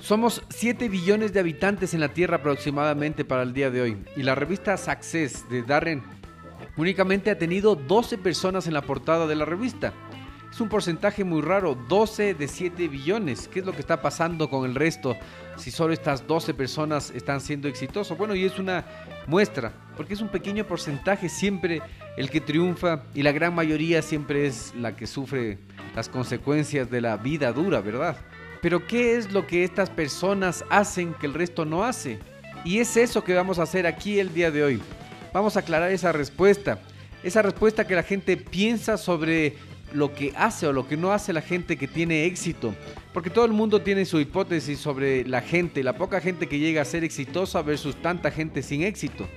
Somos 7 billones de habitantes en la Tierra aproximadamente para el día de hoy. Y la revista Success de Darren únicamente ha tenido 12 personas en la portada de la revista. Es un porcentaje muy raro, 12 de 7 billones. ¿Qué es lo que está pasando con el resto si solo estas 12 personas están siendo exitosos? Bueno, y es una muestra, porque es un pequeño porcentaje siempre el que triunfa y la gran mayoría siempre es la que sufre las consecuencias de la vida dura, ¿verdad? Pero ¿qué es lo que estas personas hacen que el resto no hace? Y es eso que vamos a hacer aquí el día de hoy. Vamos a aclarar esa respuesta. Esa respuesta que la gente piensa sobre lo que hace o lo que no hace la gente que tiene éxito. Porque todo el mundo tiene su hipótesis sobre la gente, la poca gente que llega a ser exitosa versus tanta gente sin éxito.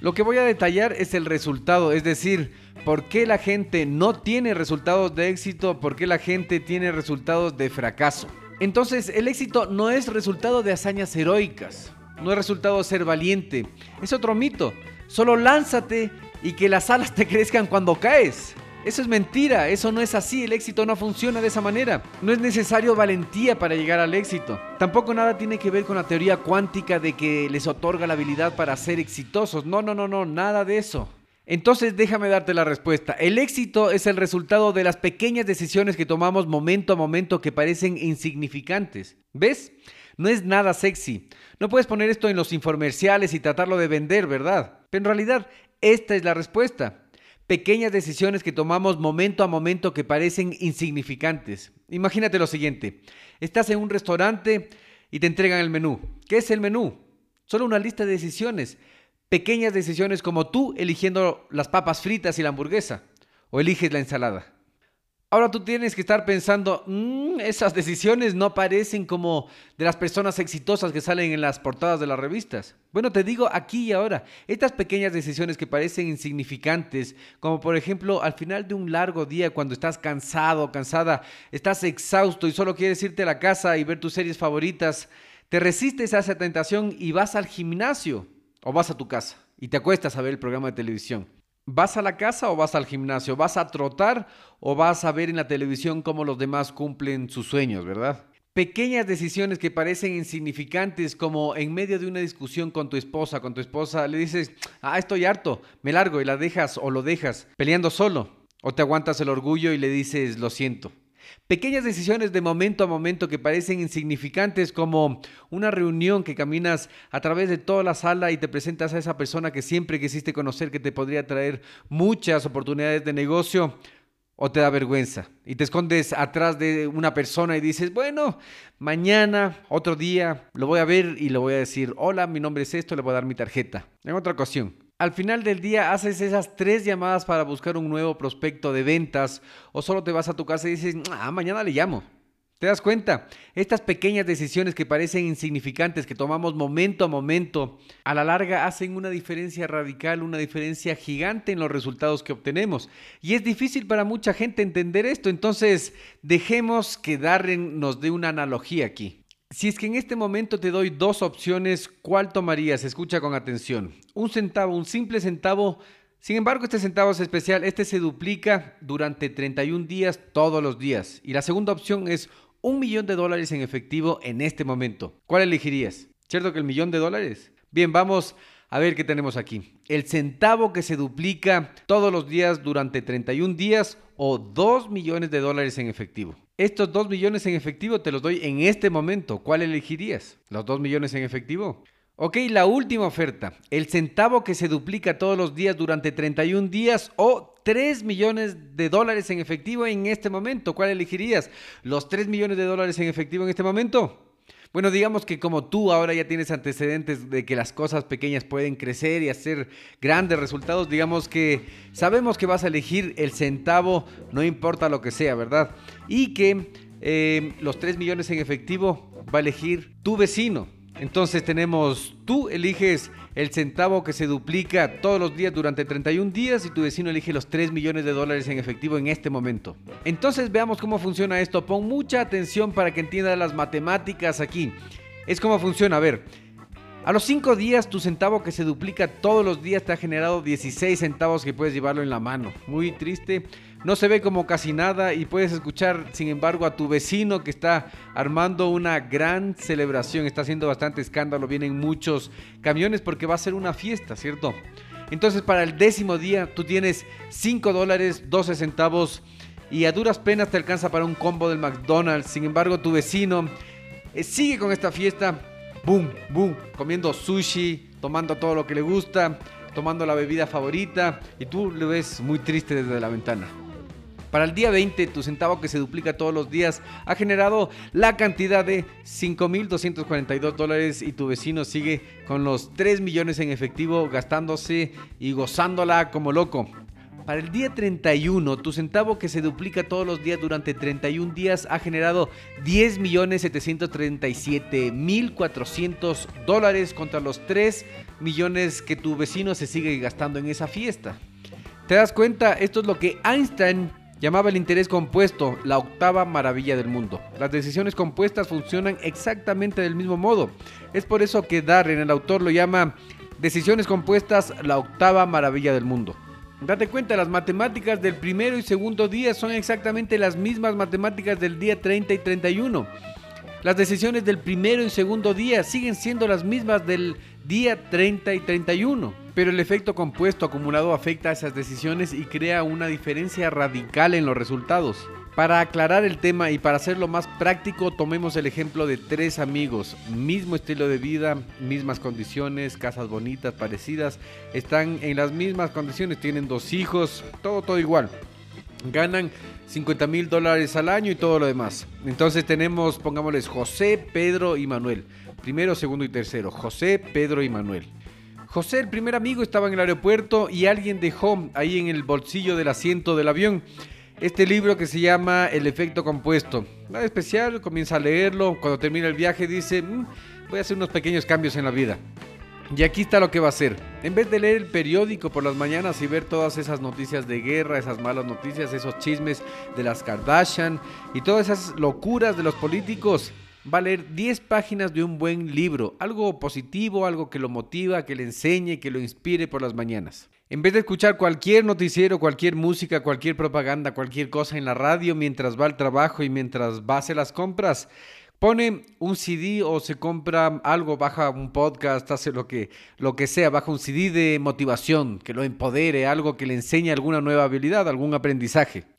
Lo que voy a detallar es el resultado, es decir, por qué la gente no tiene resultados de éxito, por qué la gente tiene resultados de fracaso. Entonces, el éxito no es resultado de hazañas heroicas, no es resultado de ser valiente, es otro mito. Solo lánzate y que las alas te crezcan cuando caes. Eso es mentira, eso no es así, el éxito no funciona de esa manera. No es necesario valentía para llegar al éxito. Tampoco nada tiene que ver con la teoría cuántica de que les otorga la habilidad para ser exitosos. No, no, no, no, nada de eso. Entonces déjame darte la respuesta. El éxito es el resultado de las pequeñas decisiones que tomamos momento a momento que parecen insignificantes. ¿Ves? No es nada sexy. No puedes poner esto en los infomerciales y tratarlo de vender, ¿verdad? Pero en realidad, esta es la respuesta pequeñas decisiones que tomamos momento a momento que parecen insignificantes. Imagínate lo siguiente, estás en un restaurante y te entregan el menú. ¿Qué es el menú? Solo una lista de decisiones, pequeñas decisiones como tú eligiendo las papas fritas y la hamburguesa, o eliges la ensalada. Ahora tú tienes que estar pensando, mm, esas decisiones no parecen como de las personas exitosas que salen en las portadas de las revistas. Bueno, te digo aquí y ahora, estas pequeñas decisiones que parecen insignificantes, como por ejemplo al final de un largo día cuando estás cansado, cansada, estás exhausto y solo quieres irte a la casa y ver tus series favoritas, te resistes a esa tentación y vas al gimnasio o vas a tu casa y te acuestas a ver el programa de televisión. ¿Vas a la casa o vas al gimnasio? ¿Vas a trotar o vas a ver en la televisión cómo los demás cumplen sus sueños, verdad? Pequeñas decisiones que parecen insignificantes, como en medio de una discusión con tu esposa, con tu esposa, le dices, ah, estoy harto, me largo y la dejas o lo dejas peleando solo. O te aguantas el orgullo y le dices, lo siento. Pequeñas decisiones de momento a momento que parecen insignificantes como una reunión que caminas a través de toda la sala y te presentas a esa persona que siempre quisiste conocer que te podría traer muchas oportunidades de negocio o te da vergüenza y te escondes atrás de una persona y dices, bueno, mañana, otro día, lo voy a ver y le voy a decir, hola, mi nombre es esto, le voy a dar mi tarjeta. En otra ocasión al final del día haces esas tres llamadas para buscar un nuevo prospecto de ventas o solo te vas a tu casa y dices, ah, mañana le llamo. ¿Te das cuenta? Estas pequeñas decisiones que parecen insignificantes, que tomamos momento a momento, a la larga hacen una diferencia radical, una diferencia gigante en los resultados que obtenemos. Y es difícil para mucha gente entender esto, entonces dejemos que Darren nos dé una analogía aquí. Si es que en este momento te doy dos opciones, ¿cuál tomarías? Escucha con atención. Un centavo, un simple centavo. Sin embargo, este centavo es especial. Este se duplica durante 31 días todos los días. Y la segunda opción es un millón de dólares en efectivo en este momento. ¿Cuál elegirías? ¿Cierto que el millón de dólares? Bien, vamos a ver qué tenemos aquí. El centavo que se duplica todos los días durante 31 días o 2 millones de dólares en efectivo. Estos 2 millones en efectivo te los doy en este momento. ¿Cuál elegirías? ¿Los 2 millones en efectivo? Ok, la última oferta. El centavo que se duplica todos los días durante 31 días o 3 millones de dólares en efectivo en este momento. ¿Cuál elegirías? ¿Los 3 millones de dólares en efectivo en este momento? Bueno, digamos que como tú ahora ya tienes antecedentes de que las cosas pequeñas pueden crecer y hacer grandes resultados, digamos que sabemos que vas a elegir el centavo, no importa lo que sea, ¿verdad? Y que eh, los 3 millones en efectivo va a elegir tu vecino. Entonces tenemos, tú eliges el centavo que se duplica todos los días durante 31 días y tu vecino elige los 3 millones de dólares en efectivo en este momento. Entonces veamos cómo funciona esto. Pon mucha atención para que entiendas las matemáticas aquí. Es como funciona, a ver. A los 5 días, tu centavo que se duplica todos los días te ha generado 16 centavos que puedes llevarlo en la mano. Muy triste. No se ve como casi nada y puedes escuchar, sin embargo, a tu vecino que está armando una gran celebración. Está haciendo bastante escándalo. Vienen muchos camiones porque va a ser una fiesta, ¿cierto? Entonces, para el décimo día, tú tienes 5 dólares, 12 centavos y a duras penas te alcanza para un combo del McDonald's. Sin embargo, tu vecino eh, sigue con esta fiesta boom, boom, comiendo sushi, tomando todo lo que le gusta, tomando la bebida favorita y tú lo ves muy triste desde la ventana. Para el día 20, tu centavo que se duplica todos los días ha generado la cantidad de 5.242 dólares y tu vecino sigue con los 3 millones en efectivo gastándose y gozándola como loco. Para el día 31, tu centavo que se duplica todos los días durante 31 días ha generado 10.737.400 dólares contra los 3 millones que tu vecino se sigue gastando en esa fiesta. ¿Te das cuenta? Esto es lo que Einstein llamaba el interés compuesto, la octava maravilla del mundo. Las decisiones compuestas funcionan exactamente del mismo modo. Es por eso que Darren, el autor, lo llama decisiones compuestas, la octava maravilla del mundo. Date cuenta, las matemáticas del primero y segundo día son exactamente las mismas matemáticas del día 30 y 31. Las decisiones del primero y segundo día siguen siendo las mismas del día 30 y 31, pero el efecto compuesto acumulado afecta a esas decisiones y crea una diferencia radical en los resultados. Para aclarar el tema y para hacerlo más práctico, tomemos el ejemplo de tres amigos, mismo estilo de vida, mismas condiciones, casas bonitas, parecidas, están en las mismas condiciones, tienen dos hijos, todo, todo igual. Ganan 50 mil dólares al año y todo lo demás. Entonces tenemos, pongámosles, José, Pedro y Manuel. Primero, segundo y tercero. José, Pedro y Manuel. José, el primer amigo, estaba en el aeropuerto y alguien dejó ahí en el bolsillo del asiento del avión este libro que se llama El efecto compuesto. Nada especial, comienza a leerlo, cuando termina el viaje dice, mm, voy a hacer unos pequeños cambios en la vida. Y aquí está lo que va a hacer. En vez de leer el periódico por las mañanas y ver todas esas noticias de guerra, esas malas noticias, esos chismes de las Kardashian y todas esas locuras de los políticos, va a leer 10 páginas de un buen libro, algo positivo, algo que lo motiva, que le enseñe, que lo inspire por las mañanas. En vez de escuchar cualquier noticiero, cualquier música, cualquier propaganda, cualquier cosa en la radio mientras va al trabajo y mientras va a hacer las compras, pone un CD o se compra algo, baja un podcast, hace lo que, lo que sea, baja un CD de motivación, que lo empodere, algo que le enseñe alguna nueva habilidad, algún aprendizaje.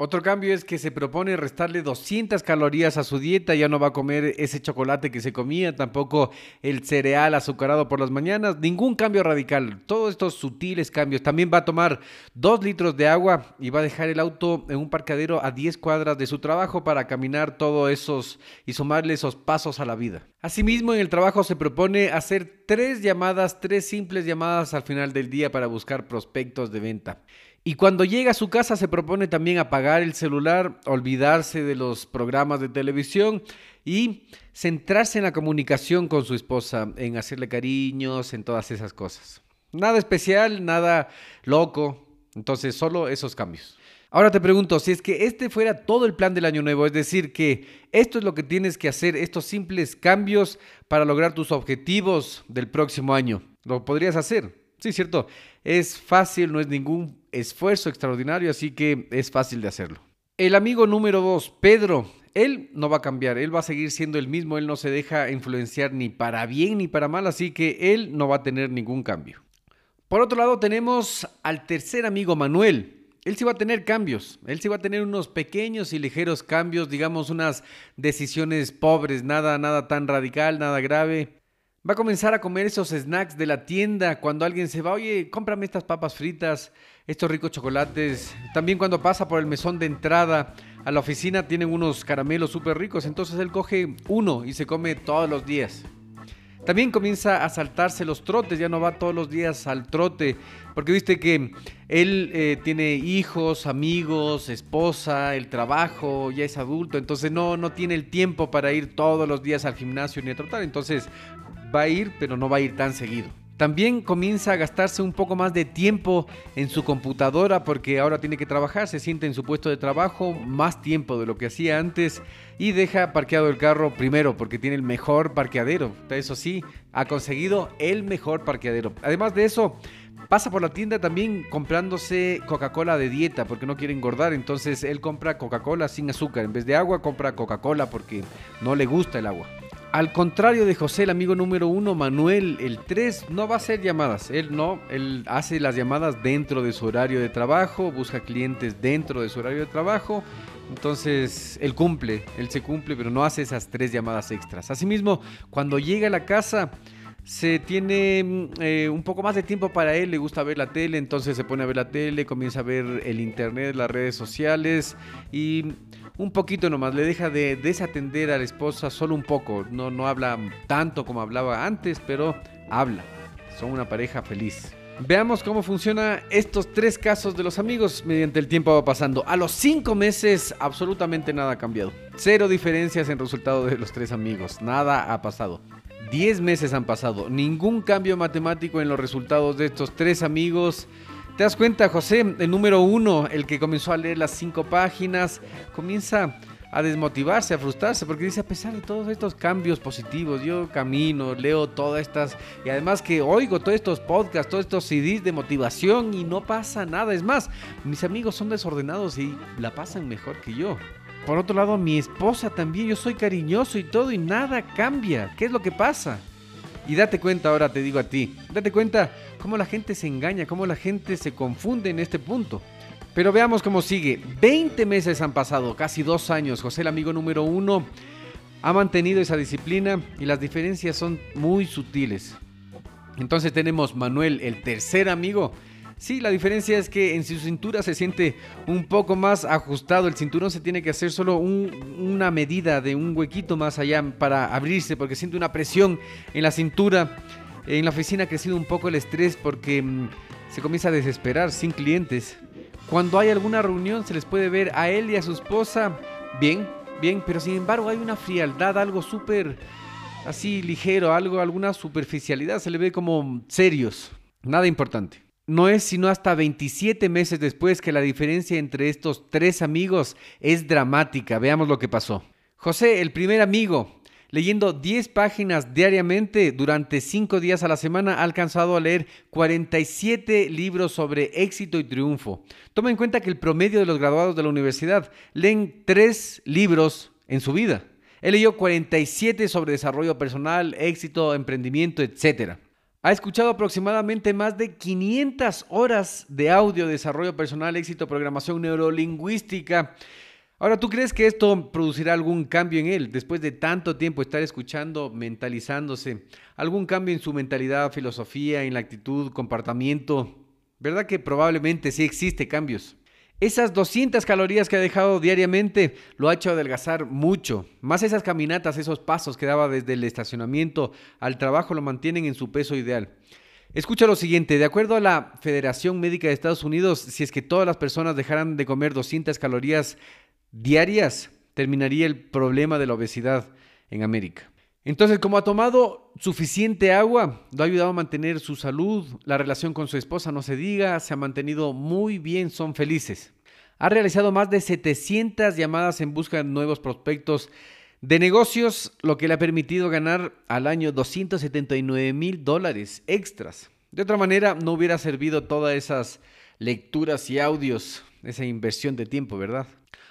Otro cambio es que se propone restarle 200 calorías a su dieta, ya no va a comer ese chocolate que se comía, tampoco el cereal azucarado por las mañanas, ningún cambio radical, todos estos sutiles cambios. También va a tomar 2 litros de agua y va a dejar el auto en un parqueadero a 10 cuadras de su trabajo para caminar todos esos y sumarle esos pasos a la vida. Asimismo, en el trabajo se propone hacer tres llamadas, tres simples llamadas al final del día para buscar prospectos de venta. Y cuando llega a su casa se propone también apagar el celular, olvidarse de los programas de televisión y centrarse en la comunicación con su esposa, en hacerle cariños, en todas esas cosas. Nada especial, nada loco, entonces solo esos cambios. Ahora te pregunto, si es que este fuera todo el plan del año nuevo, es decir, que esto es lo que tienes que hacer, estos simples cambios para lograr tus objetivos del próximo año, ¿lo podrías hacer? Sí, cierto. Es fácil, no es ningún esfuerzo extraordinario, así que es fácil de hacerlo. El amigo número dos, Pedro, él no va a cambiar, él va a seguir siendo el mismo, él no se deja influenciar ni para bien ni para mal, así que él no va a tener ningún cambio. Por otro lado tenemos al tercer amigo Manuel. Él sí va a tener cambios, él sí va a tener unos pequeños y ligeros cambios, digamos unas decisiones pobres, nada nada tan radical, nada grave. Va a comenzar a comer esos snacks de la tienda cuando alguien se va, oye, cómprame estas papas fritas, estos ricos chocolates. También cuando pasa por el mesón de entrada a la oficina tienen unos caramelos súper ricos, entonces él coge uno y se come todos los días. También comienza a saltarse los trotes, ya no va todos los días al trote, porque viste que él eh, tiene hijos, amigos, esposa, el trabajo, ya es adulto, entonces no, no tiene el tiempo para ir todos los días al gimnasio ni a trotar, entonces va a ir, pero no va a ir tan seguido. También comienza a gastarse un poco más de tiempo en su computadora porque ahora tiene que trabajar, se siente en su puesto de trabajo más tiempo de lo que hacía antes y deja parqueado el carro primero porque tiene el mejor parqueadero. Eso sí, ha conseguido el mejor parqueadero. Además de eso, pasa por la tienda también comprándose Coca-Cola de dieta porque no quiere engordar. Entonces él compra Coca-Cola sin azúcar. En vez de agua, compra Coca-Cola porque no le gusta el agua. Al contrario de José, el amigo número uno, Manuel, el 3, no va a hacer llamadas. Él no, él hace las llamadas dentro de su horario de trabajo, busca clientes dentro de su horario de trabajo. Entonces, él cumple, él se cumple, pero no hace esas tres llamadas extras. Asimismo, cuando llega a la casa, se tiene mm, eh, un poco más de tiempo para él, le gusta ver la tele, entonces se pone a ver la tele, comienza a ver el internet, las redes sociales y un poquito nomás, le deja de desatender a la esposa solo un poco. No, no habla tanto como hablaba antes, pero habla. Son una pareja feliz. Veamos cómo funciona estos tres casos de los amigos mediante el tiempo va pasando. A los cinco meses absolutamente nada ha cambiado. Cero diferencias en resultado de los tres amigos. Nada ha pasado. Diez meses han pasado. Ningún cambio matemático en los resultados de estos tres amigos. ¿Te das cuenta, José? El número uno, el que comenzó a leer las cinco páginas, comienza a desmotivarse, a frustrarse, porque dice, a pesar de todos estos cambios positivos, yo camino, leo todas estas, y además que oigo todos estos podcasts, todos estos CDs de motivación y no pasa nada. Es más, mis amigos son desordenados y la pasan mejor que yo. Por otro lado, mi esposa también, yo soy cariñoso y todo y nada cambia. ¿Qué es lo que pasa? Y date cuenta ahora, te digo a ti, date cuenta cómo la gente se engaña, cómo la gente se confunde en este punto. Pero veamos cómo sigue. 20 meses han pasado, casi dos años. José, el amigo número uno, ha mantenido esa disciplina y las diferencias son muy sutiles. Entonces tenemos Manuel, el tercer amigo, Sí, la diferencia es que en su cintura se siente un poco más ajustado. El cinturón se tiene que hacer solo una medida de un huequito más allá para abrirse porque siente una presión en la cintura. En la oficina ha crecido un poco el estrés porque mm, se comienza a desesperar sin clientes. Cuando hay alguna reunión se les puede ver a él y a su esposa bien, bien, pero sin embargo hay una frialdad, algo súper así ligero, algo, alguna superficialidad, se le ve como serios, nada importante. No es sino hasta 27 meses después que la diferencia entre estos tres amigos es dramática. Veamos lo que pasó. José, el primer amigo, leyendo 10 páginas diariamente durante 5 días a la semana, ha alcanzado a leer 47 libros sobre éxito y triunfo. Toma en cuenta que el promedio de los graduados de la universidad leen 3 libros en su vida. Él leyó 47 sobre desarrollo personal, éxito, emprendimiento, etc. Ha escuchado aproximadamente más de 500 horas de audio, desarrollo personal, éxito, programación neurolingüística. Ahora, ¿tú crees que esto producirá algún cambio en él después de tanto tiempo estar escuchando, mentalizándose? ¿Algún cambio en su mentalidad, filosofía, en la actitud, comportamiento? ¿Verdad que probablemente sí existe cambios? Esas 200 calorías que ha dejado diariamente lo ha hecho adelgazar mucho. Más esas caminatas, esos pasos que daba desde el estacionamiento al trabajo lo mantienen en su peso ideal. Escucha lo siguiente, de acuerdo a la Federación Médica de Estados Unidos, si es que todas las personas dejaran de comer 200 calorías diarias, terminaría el problema de la obesidad en América. Entonces, como ha tomado suficiente agua, lo ha ayudado a mantener su salud, la relación con su esposa, no se diga, se ha mantenido muy bien, son felices. Ha realizado más de 700 llamadas en busca de nuevos prospectos de negocios, lo que le ha permitido ganar al año 279 mil dólares extras. De otra manera, no hubiera servido todas esas lecturas y audios, esa inversión de tiempo, ¿verdad?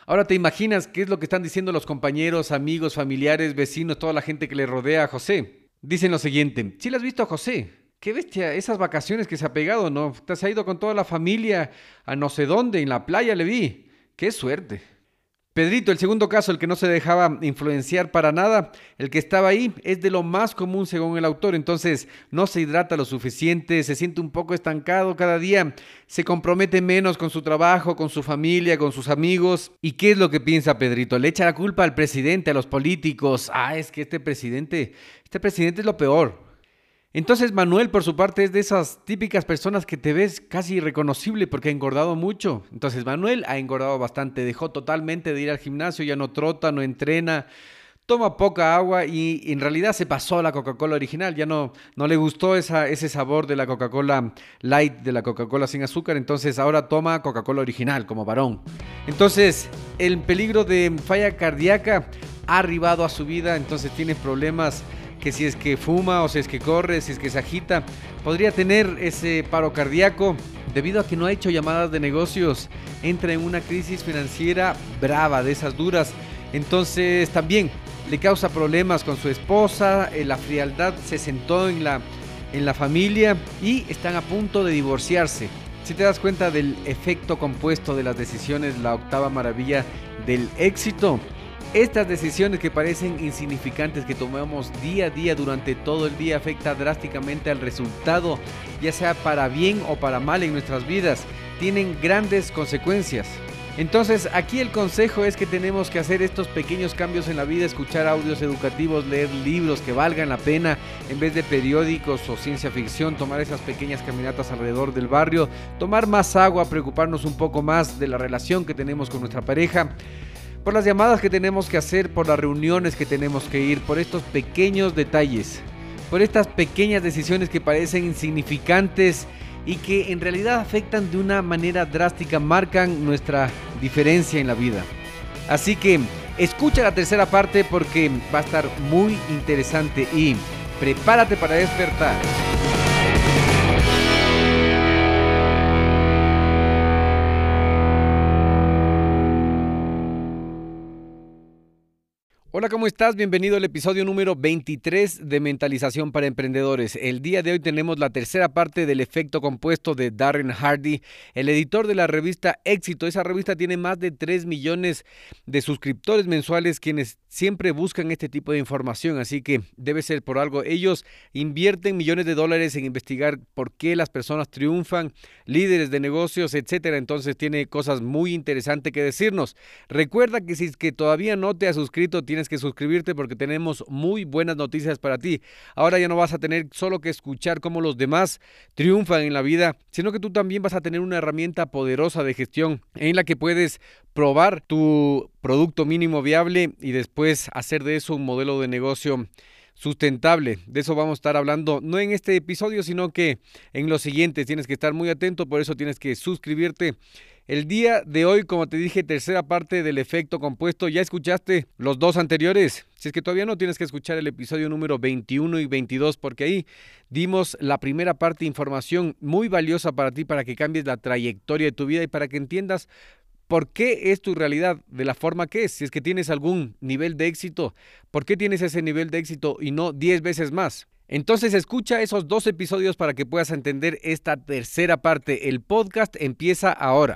Ahora te imaginas qué es lo que están diciendo los compañeros, amigos, familiares, vecinos, toda la gente que le rodea a José. Dicen lo siguiente, ¿sí le has visto a José? Qué bestia, esas vacaciones que se ha pegado, ¿no? Te has ido con toda la familia a no sé dónde, en la playa le vi. Qué suerte. Pedrito, el segundo caso, el que no se dejaba influenciar para nada, el que estaba ahí, es de lo más común según el autor, entonces no se hidrata lo suficiente, se siente un poco estancado cada día, se compromete menos con su trabajo, con su familia, con sus amigos. ¿Y qué es lo que piensa Pedrito? Le echa la culpa al presidente, a los políticos. Ah, es que este presidente, este presidente es lo peor. Entonces Manuel por su parte es de esas típicas personas que te ves casi irreconocible porque ha engordado mucho. Entonces Manuel ha engordado bastante, dejó totalmente de ir al gimnasio, ya no trota, no entrena, toma poca agua y en realidad se pasó a la Coca-Cola original, ya no, no le gustó ese sabor de la Coca-Cola light, de la Coca-Cola sin azúcar, entonces ahora toma Coca-Cola original como varón. Entonces el peligro de falla cardíaca ha arribado a su vida, entonces tiene problemas que si es que fuma o si es que corre, si es que se agita, podría tener ese paro cardíaco debido a que no ha hecho llamadas de negocios, entra en una crisis financiera brava, de esas duras. Entonces también le causa problemas con su esposa, eh, la frialdad se sentó en la, en la familia y están a punto de divorciarse. Si te das cuenta del efecto compuesto de las decisiones, la octava maravilla del éxito, estas decisiones que parecen insignificantes que tomamos día a día durante todo el día afecta drásticamente al resultado, ya sea para bien o para mal en nuestras vidas, tienen grandes consecuencias. Entonces aquí el consejo es que tenemos que hacer estos pequeños cambios en la vida, escuchar audios educativos, leer libros que valgan la pena en vez de periódicos o ciencia ficción, tomar esas pequeñas caminatas alrededor del barrio, tomar más agua, preocuparnos un poco más de la relación que tenemos con nuestra pareja por las llamadas que tenemos que hacer, por las reuniones que tenemos que ir, por estos pequeños detalles, por estas pequeñas decisiones que parecen insignificantes y que en realidad afectan de una manera drástica, marcan nuestra diferencia en la vida. Así que escucha la tercera parte porque va a estar muy interesante y prepárate para despertar. Hola, ¿cómo estás? Bienvenido al episodio número 23 de Mentalización para Emprendedores. El día de hoy tenemos la tercera parte del efecto compuesto de Darren Hardy, el editor de la revista Éxito. Esa revista tiene más de 3 millones de suscriptores mensuales quienes siempre buscan este tipo de información, así que debe ser por algo. Ellos invierten millones de dólares en investigar por qué las personas triunfan, líderes de negocios, etcétera. Entonces tiene cosas muy interesantes que decirnos. Recuerda que si es que todavía no te has suscrito, que suscribirte porque tenemos muy buenas noticias para ti. Ahora ya no vas a tener solo que escuchar cómo los demás triunfan en la vida, sino que tú también vas a tener una herramienta poderosa de gestión en la que puedes probar tu producto mínimo viable y después hacer de eso un modelo de negocio sustentable. De eso vamos a estar hablando no en este episodio, sino que en los siguientes. Tienes que estar muy atento, por eso tienes que suscribirte el día de hoy, como te dije, tercera parte del efecto compuesto. ¿Ya escuchaste los dos anteriores? Si es que todavía no tienes que escuchar el episodio número 21 y 22, porque ahí dimos la primera parte de información muy valiosa para ti, para que cambies la trayectoria de tu vida y para que entiendas por qué es tu realidad de la forma que es. Si es que tienes algún nivel de éxito, ¿por qué tienes ese nivel de éxito y no 10 veces más? Entonces escucha esos dos episodios para que puedas entender esta tercera parte. El podcast empieza ahora.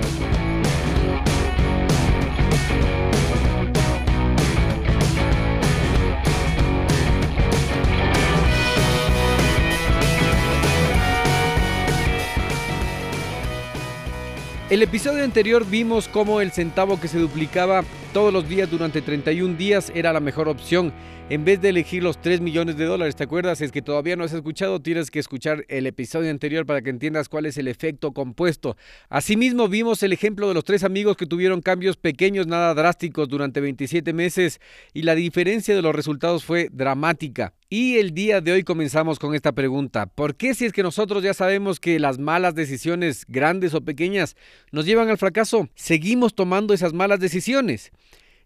El episodio anterior vimos cómo el centavo que se duplicaba todos los días durante 31 días era la mejor opción en vez de elegir los 3 millones de dólares. ¿Te acuerdas? Si es que todavía no has escuchado, tienes que escuchar el episodio anterior para que entiendas cuál es el efecto compuesto. Asimismo, vimos el ejemplo de los tres amigos que tuvieron cambios pequeños, nada drásticos durante 27 meses y la diferencia de los resultados fue dramática. Y el día de hoy comenzamos con esta pregunta. ¿Por qué si es que nosotros ya sabemos que las malas decisiones, grandes o pequeñas, nos llevan al fracaso, seguimos tomando esas malas decisiones?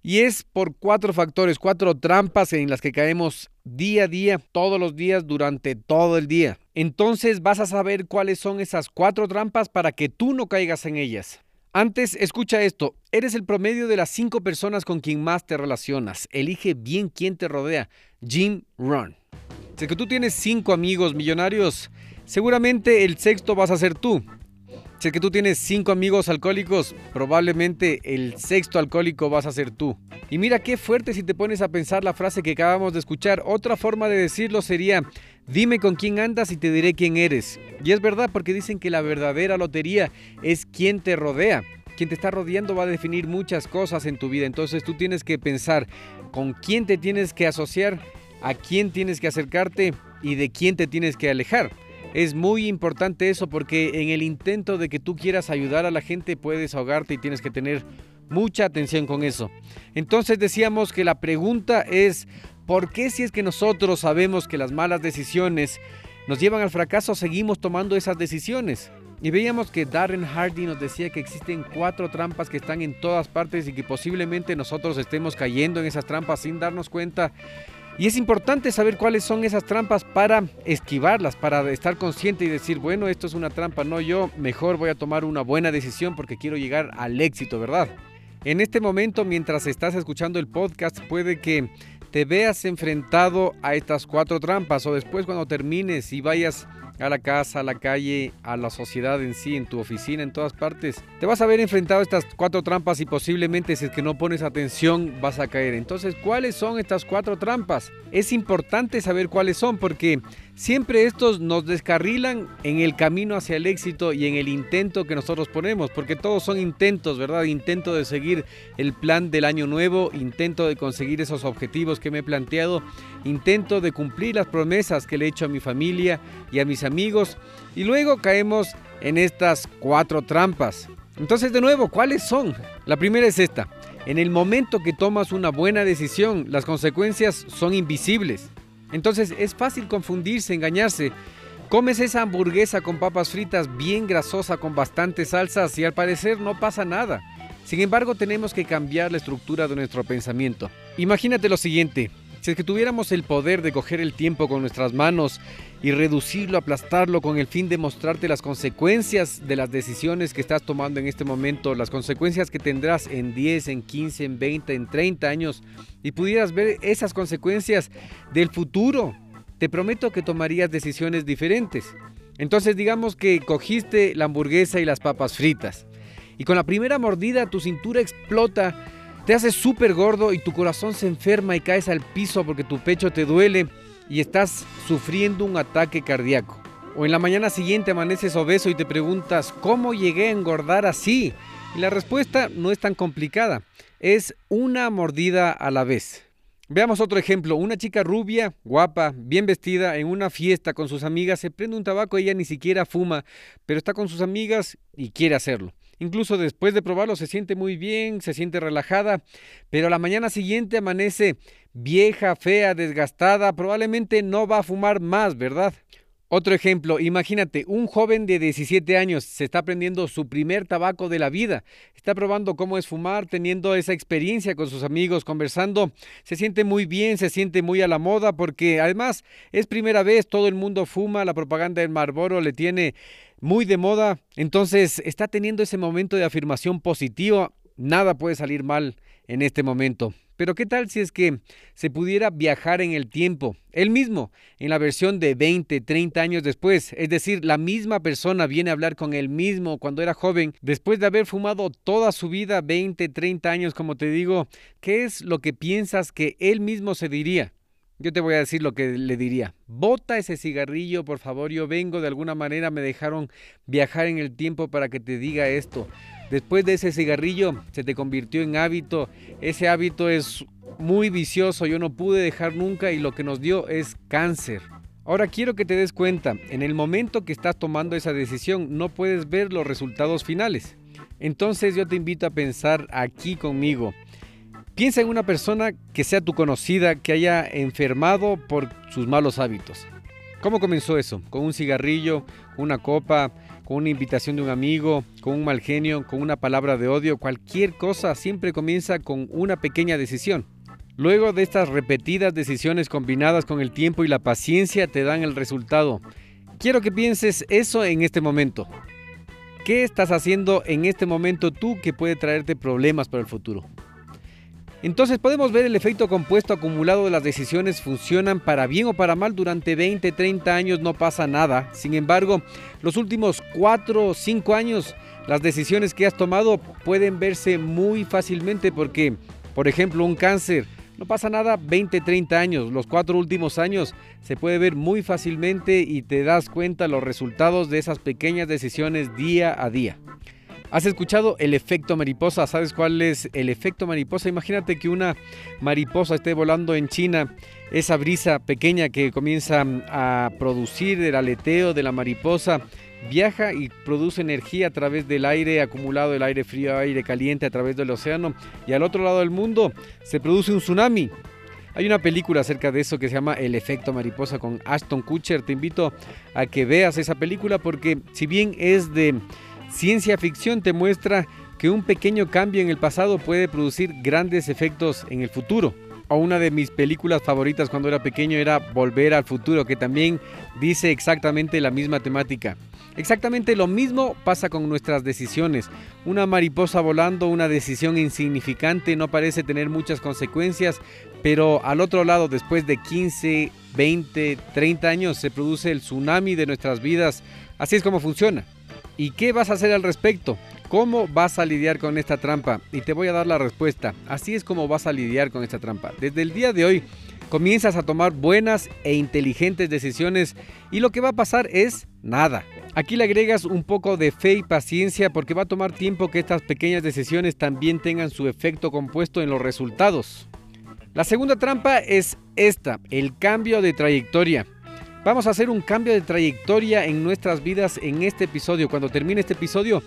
Y es por cuatro factores, cuatro trampas en las que caemos día a día, todos los días, durante todo el día. Entonces vas a saber cuáles son esas cuatro trampas para que tú no caigas en ellas. Antes, escucha esto, eres el promedio de las cinco personas con quien más te relacionas. Elige bien quién te rodea. Jim Run. Si que tú tienes cinco amigos millonarios, seguramente el sexto vas a ser tú. Si que tú tienes cinco amigos alcohólicos, probablemente el sexto alcohólico vas a ser tú. Y mira qué fuerte si te pones a pensar la frase que acabamos de escuchar. Otra forma de decirlo sería, dime con quién andas y te diré quién eres. Y es verdad porque dicen que la verdadera lotería es quién te rodea. Quien te está rodeando va a definir muchas cosas en tu vida. Entonces tú tienes que pensar con quién te tienes que asociar, a quién tienes que acercarte y de quién te tienes que alejar. Es muy importante eso porque en el intento de que tú quieras ayudar a la gente puedes ahogarte y tienes que tener mucha atención con eso. Entonces decíamos que la pregunta es, ¿por qué si es que nosotros sabemos que las malas decisiones nos llevan al fracaso, seguimos tomando esas decisiones? Y veíamos que Darren Hardy nos decía que existen cuatro trampas que están en todas partes y que posiblemente nosotros estemos cayendo en esas trampas sin darnos cuenta y es importante saber cuáles son esas trampas para esquivarlas, para estar consciente y decir, bueno, esto es una trampa, no yo, mejor voy a tomar una buena decisión porque quiero llegar al éxito, ¿verdad? En este momento, mientras estás escuchando el podcast, puede que te veas enfrentado a estas cuatro trampas o después cuando termines y vayas a la casa, a la calle, a la sociedad en sí, en tu oficina, en todas partes. Te vas a ver enfrentado a estas cuatro trampas y posiblemente si es que no pones atención vas a caer. Entonces, ¿cuáles son estas cuatro trampas? Es importante saber cuáles son porque siempre estos nos descarrilan en el camino hacia el éxito y en el intento que nosotros ponemos, porque todos son intentos, ¿verdad? Intento de seguir el plan del año nuevo, intento de conseguir esos objetivos que me he planteado, intento de cumplir las promesas que le he hecho a mi familia y a mis amigos, y luego caemos en estas cuatro trampas. Entonces, de nuevo, ¿cuáles son? La primera es esta. En el momento que tomas una buena decisión, las consecuencias son invisibles. Entonces es fácil confundirse, engañarse. Comes esa hamburguesa con papas fritas bien grasosa con bastantes salsas y al parecer no pasa nada. Sin embargo, tenemos que cambiar la estructura de nuestro pensamiento. Imagínate lo siguiente, si es que tuviéramos el poder de coger el tiempo con nuestras manos y reducirlo, aplastarlo con el fin de mostrarte las consecuencias de las decisiones que estás tomando en este momento, las consecuencias que tendrás en 10, en 15, en 20, en 30 años y pudieras ver esas consecuencias del futuro, te prometo que tomarías decisiones diferentes. Entonces digamos que cogiste la hamburguesa y las papas fritas y con la primera mordida tu cintura explota te haces súper gordo y tu corazón se enferma y caes al piso porque tu pecho te duele y estás sufriendo un ataque cardíaco. O en la mañana siguiente amaneces obeso y te preguntas, ¿cómo llegué a engordar así? Y la respuesta no es tan complicada, es una mordida a la vez. Veamos otro ejemplo. Una chica rubia, guapa, bien vestida, en una fiesta con sus amigas, se prende un tabaco, ella ni siquiera fuma, pero está con sus amigas y quiere hacerlo. Incluso después de probarlo se siente muy bien, se siente relajada, pero a la mañana siguiente amanece vieja, fea, desgastada, probablemente no va a fumar más, ¿verdad? Otro ejemplo, imagínate, un joven de 17 años se está prendiendo su primer tabaco de la vida, está probando cómo es fumar, teniendo esa experiencia con sus amigos, conversando, se siente muy bien, se siente muy a la moda porque además es primera vez, todo el mundo fuma, la propaganda del Marlboro le tiene muy de moda, entonces está teniendo ese momento de afirmación positiva, nada puede salir mal en este momento. Pero ¿qué tal si es que se pudiera viajar en el tiempo? Él mismo, en la versión de 20, 30 años después, es decir, la misma persona viene a hablar con él mismo cuando era joven, después de haber fumado toda su vida, 20, 30 años, como te digo, ¿qué es lo que piensas que él mismo se diría? Yo te voy a decir lo que le diría. Bota ese cigarrillo, por favor. Yo vengo de alguna manera, me dejaron viajar en el tiempo para que te diga esto. Después de ese cigarrillo se te convirtió en hábito. Ese hábito es muy vicioso, yo no pude dejar nunca y lo que nos dio es cáncer. Ahora quiero que te des cuenta, en el momento que estás tomando esa decisión no puedes ver los resultados finales. Entonces yo te invito a pensar aquí conmigo. Piensa en una persona que sea tu conocida, que haya enfermado por sus malos hábitos. ¿Cómo comenzó eso? ¿Con un cigarrillo, una copa, con una invitación de un amigo, con un mal genio, con una palabra de odio? Cualquier cosa siempre comienza con una pequeña decisión. Luego de estas repetidas decisiones combinadas con el tiempo y la paciencia te dan el resultado. Quiero que pienses eso en este momento. ¿Qué estás haciendo en este momento tú que puede traerte problemas para el futuro? Entonces podemos ver el efecto compuesto acumulado de las decisiones funcionan para bien o para mal durante 20, 30 años no pasa nada. Sin embargo, los últimos 4 o 5 años las decisiones que has tomado pueden verse muy fácilmente porque, por ejemplo, un cáncer no pasa nada 20, 30 años, los cuatro últimos años se puede ver muy fácilmente y te das cuenta los resultados de esas pequeñas decisiones día a día. ¿Has escuchado el efecto mariposa? ¿Sabes cuál es el efecto mariposa? Imagínate que una mariposa esté volando en China, esa brisa pequeña que comienza a producir el aleteo de la mariposa viaja y produce energía a través del aire acumulado, el aire frío, aire caliente a través del océano y al otro lado del mundo se produce un tsunami. Hay una película acerca de eso que se llama El efecto mariposa con Ashton Kutcher. Te invito a que veas esa película porque si bien es de ciencia ficción te muestra que un pequeño cambio en el pasado puede producir grandes efectos en el futuro. O una de mis películas favoritas cuando era pequeño era Volver al futuro, que también dice exactamente la misma temática. Exactamente lo mismo pasa con nuestras decisiones. Una mariposa volando, una decisión insignificante, no parece tener muchas consecuencias, pero al otro lado, después de 15, 20, 30 años, se produce el tsunami de nuestras vidas. Así es como funciona. ¿Y qué vas a hacer al respecto? ¿Cómo vas a lidiar con esta trampa? Y te voy a dar la respuesta. Así es como vas a lidiar con esta trampa. Desde el día de hoy comienzas a tomar buenas e inteligentes decisiones y lo que va a pasar es nada. Aquí le agregas un poco de fe y paciencia porque va a tomar tiempo que estas pequeñas decisiones también tengan su efecto compuesto en los resultados. La segunda trampa es esta, el cambio de trayectoria. Vamos a hacer un cambio de trayectoria en nuestras vidas en este episodio. Cuando termine este episodio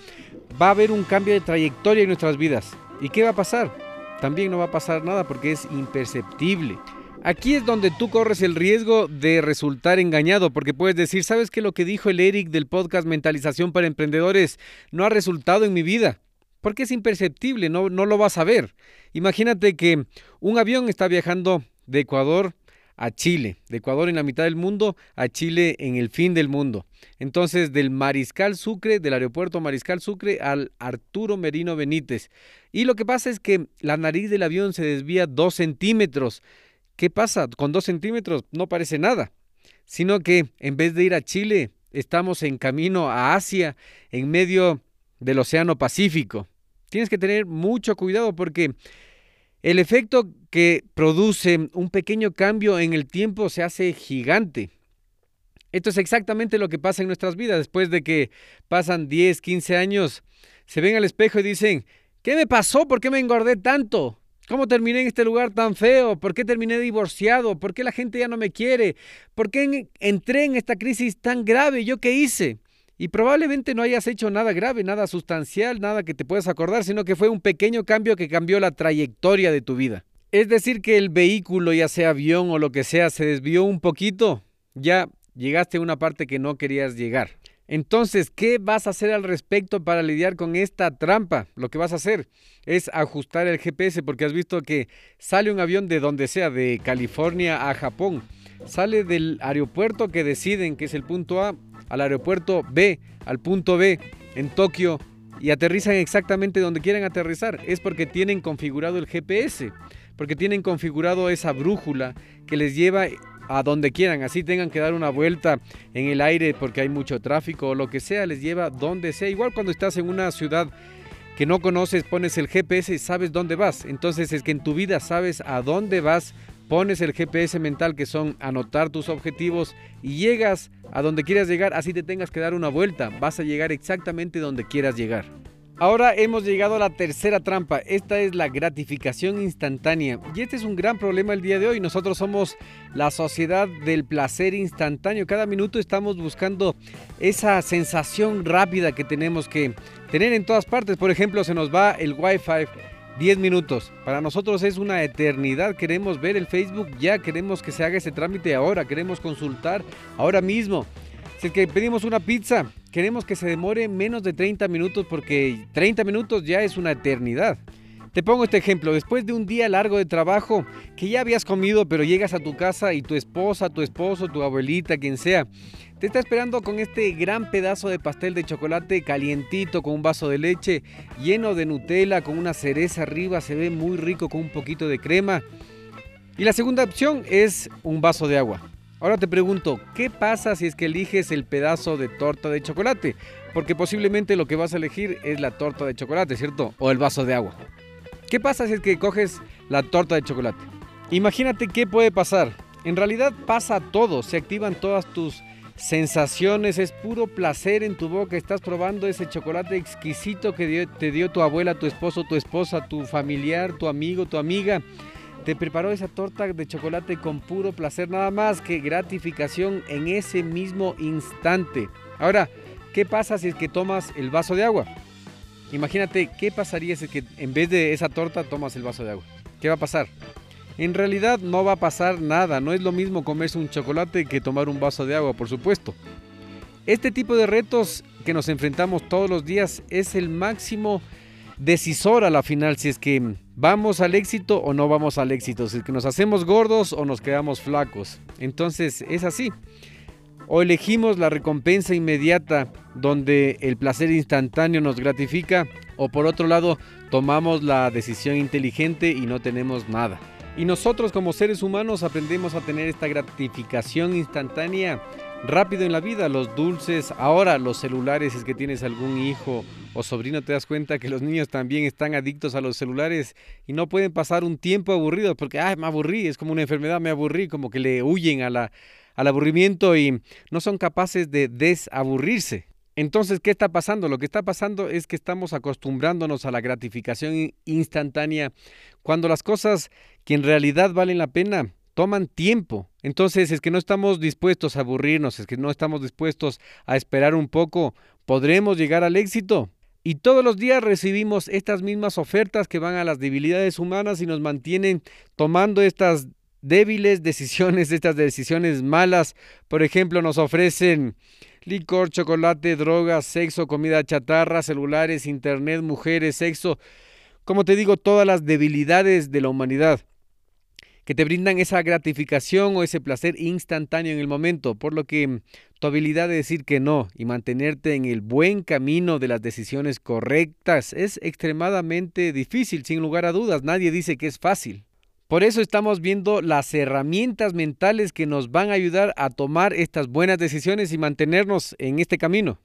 va a haber un cambio de trayectoria en nuestras vidas. ¿Y qué va a pasar? También no va a pasar nada porque es imperceptible. Aquí es donde tú corres el riesgo de resultar engañado, porque puedes decir, ¿sabes que lo que dijo el Eric del podcast Mentalización para Emprendedores no ha resultado en mi vida? Porque es imperceptible, no, no lo vas a ver. Imagínate que un avión está viajando de Ecuador a Chile, de Ecuador en la mitad del mundo a Chile en el fin del mundo. Entonces, del Mariscal Sucre, del aeropuerto Mariscal Sucre al Arturo Merino Benítez. Y lo que pasa es que la nariz del avión se desvía dos centímetros. ¿Qué pasa? Con dos centímetros no parece nada, sino que en vez de ir a Chile, estamos en camino a Asia, en medio del Océano Pacífico. Tienes que tener mucho cuidado porque el efecto que produce un pequeño cambio en el tiempo se hace gigante. Esto es exactamente lo que pasa en nuestras vidas. Después de que pasan 10, 15 años, se ven al espejo y dicen, ¿qué me pasó? ¿Por qué me engordé tanto? ¿Cómo terminé en este lugar tan feo? ¿Por qué terminé divorciado? ¿Por qué la gente ya no me quiere? ¿Por qué entré en esta crisis tan grave? ¿Yo qué hice? Y probablemente no hayas hecho nada grave, nada sustancial, nada que te puedas acordar, sino que fue un pequeño cambio que cambió la trayectoria de tu vida. Es decir, que el vehículo, ya sea avión o lo que sea, se desvió un poquito, ya llegaste a una parte que no querías llegar. Entonces, ¿qué vas a hacer al respecto para lidiar con esta trampa? Lo que vas a hacer es ajustar el GPS porque has visto que sale un avión de donde sea, de California a Japón. Sale del aeropuerto que deciden que es el punto A al aeropuerto B, al punto B en Tokio y aterrizan exactamente donde quieren aterrizar. Es porque tienen configurado el GPS, porque tienen configurado esa brújula que les lleva a donde quieran, así tengan que dar una vuelta en el aire porque hay mucho tráfico o lo que sea, les lleva donde sea. Igual cuando estás en una ciudad que no conoces, pones el GPS y sabes dónde vas. Entonces es que en tu vida sabes a dónde vas, pones el GPS mental que son anotar tus objetivos y llegas a donde quieras llegar, así te tengas que dar una vuelta, vas a llegar exactamente donde quieras llegar. Ahora hemos llegado a la tercera trampa. Esta es la gratificación instantánea. Y este es un gran problema el día de hoy. Nosotros somos la sociedad del placer instantáneo. Cada minuto estamos buscando esa sensación rápida que tenemos que tener en todas partes. Por ejemplo, se nos va el Wi-Fi 10 minutos. Para nosotros es una eternidad. Queremos ver el Facebook ya. Queremos que se haga ese trámite ahora. Queremos consultar ahora mismo. Si es que pedimos una pizza, queremos que se demore menos de 30 minutos porque 30 minutos ya es una eternidad. Te pongo este ejemplo, después de un día largo de trabajo que ya habías comido pero llegas a tu casa y tu esposa, tu esposo, tu abuelita, quien sea, te está esperando con este gran pedazo de pastel de chocolate calientito con un vaso de leche lleno de Nutella con una cereza arriba, se ve muy rico con un poquito de crema. Y la segunda opción es un vaso de agua. Ahora te pregunto, ¿qué pasa si es que eliges el pedazo de torta de chocolate? Porque posiblemente lo que vas a elegir es la torta de chocolate, ¿cierto? O el vaso de agua. ¿Qué pasa si es que coges la torta de chocolate? Imagínate qué puede pasar. En realidad pasa todo, se activan todas tus sensaciones, es puro placer en tu boca, estás probando ese chocolate exquisito que te dio tu abuela, tu esposo, tu esposa, tu familiar, tu amigo, tu amiga te preparó esa torta de chocolate con puro placer, nada más que gratificación en ese mismo instante. Ahora, ¿qué pasa si es que tomas el vaso de agua? Imagínate, ¿qué pasaría si que en vez de esa torta tomas el vaso de agua? ¿Qué va a pasar? En realidad no va a pasar nada, no es lo mismo comerse un chocolate que tomar un vaso de agua, por supuesto. Este tipo de retos que nos enfrentamos todos los días es el máximo decisor a la final si es que vamos al éxito o no vamos al éxito, si es que nos hacemos gordos o nos quedamos flacos. Entonces es así. O elegimos la recompensa inmediata donde el placer instantáneo nos gratifica o por otro lado tomamos la decisión inteligente y no tenemos nada. Y nosotros como seres humanos aprendemos a tener esta gratificación instantánea rápido en la vida, los dulces, ahora los celulares, si es que tienes algún hijo o sobrino, te das cuenta que los niños también están adictos a los celulares y no pueden pasar un tiempo aburrido porque, ay, me aburrí, es como una enfermedad, me aburrí, como que le huyen a la, al aburrimiento y no son capaces de desaburrirse. Entonces, ¿qué está pasando? Lo que está pasando es que estamos acostumbrándonos a la gratificación instantánea cuando las cosas que en realidad valen la pena toman tiempo. Entonces, es que no estamos dispuestos a aburrirnos, es que no estamos dispuestos a esperar un poco, ¿podremos llegar al éxito? Y todos los días recibimos estas mismas ofertas que van a las debilidades humanas y nos mantienen tomando estas débiles decisiones, estas decisiones malas. Por ejemplo, nos ofrecen licor, chocolate, drogas, sexo, comida chatarra, celulares, internet, mujeres, sexo. Como te digo, todas las debilidades de la humanidad que te brindan esa gratificación o ese placer instantáneo en el momento, por lo que tu habilidad de decir que no y mantenerte en el buen camino de las decisiones correctas es extremadamente difícil, sin lugar a dudas, nadie dice que es fácil. Por eso estamos viendo las herramientas mentales que nos van a ayudar a tomar estas buenas decisiones y mantenernos en este camino.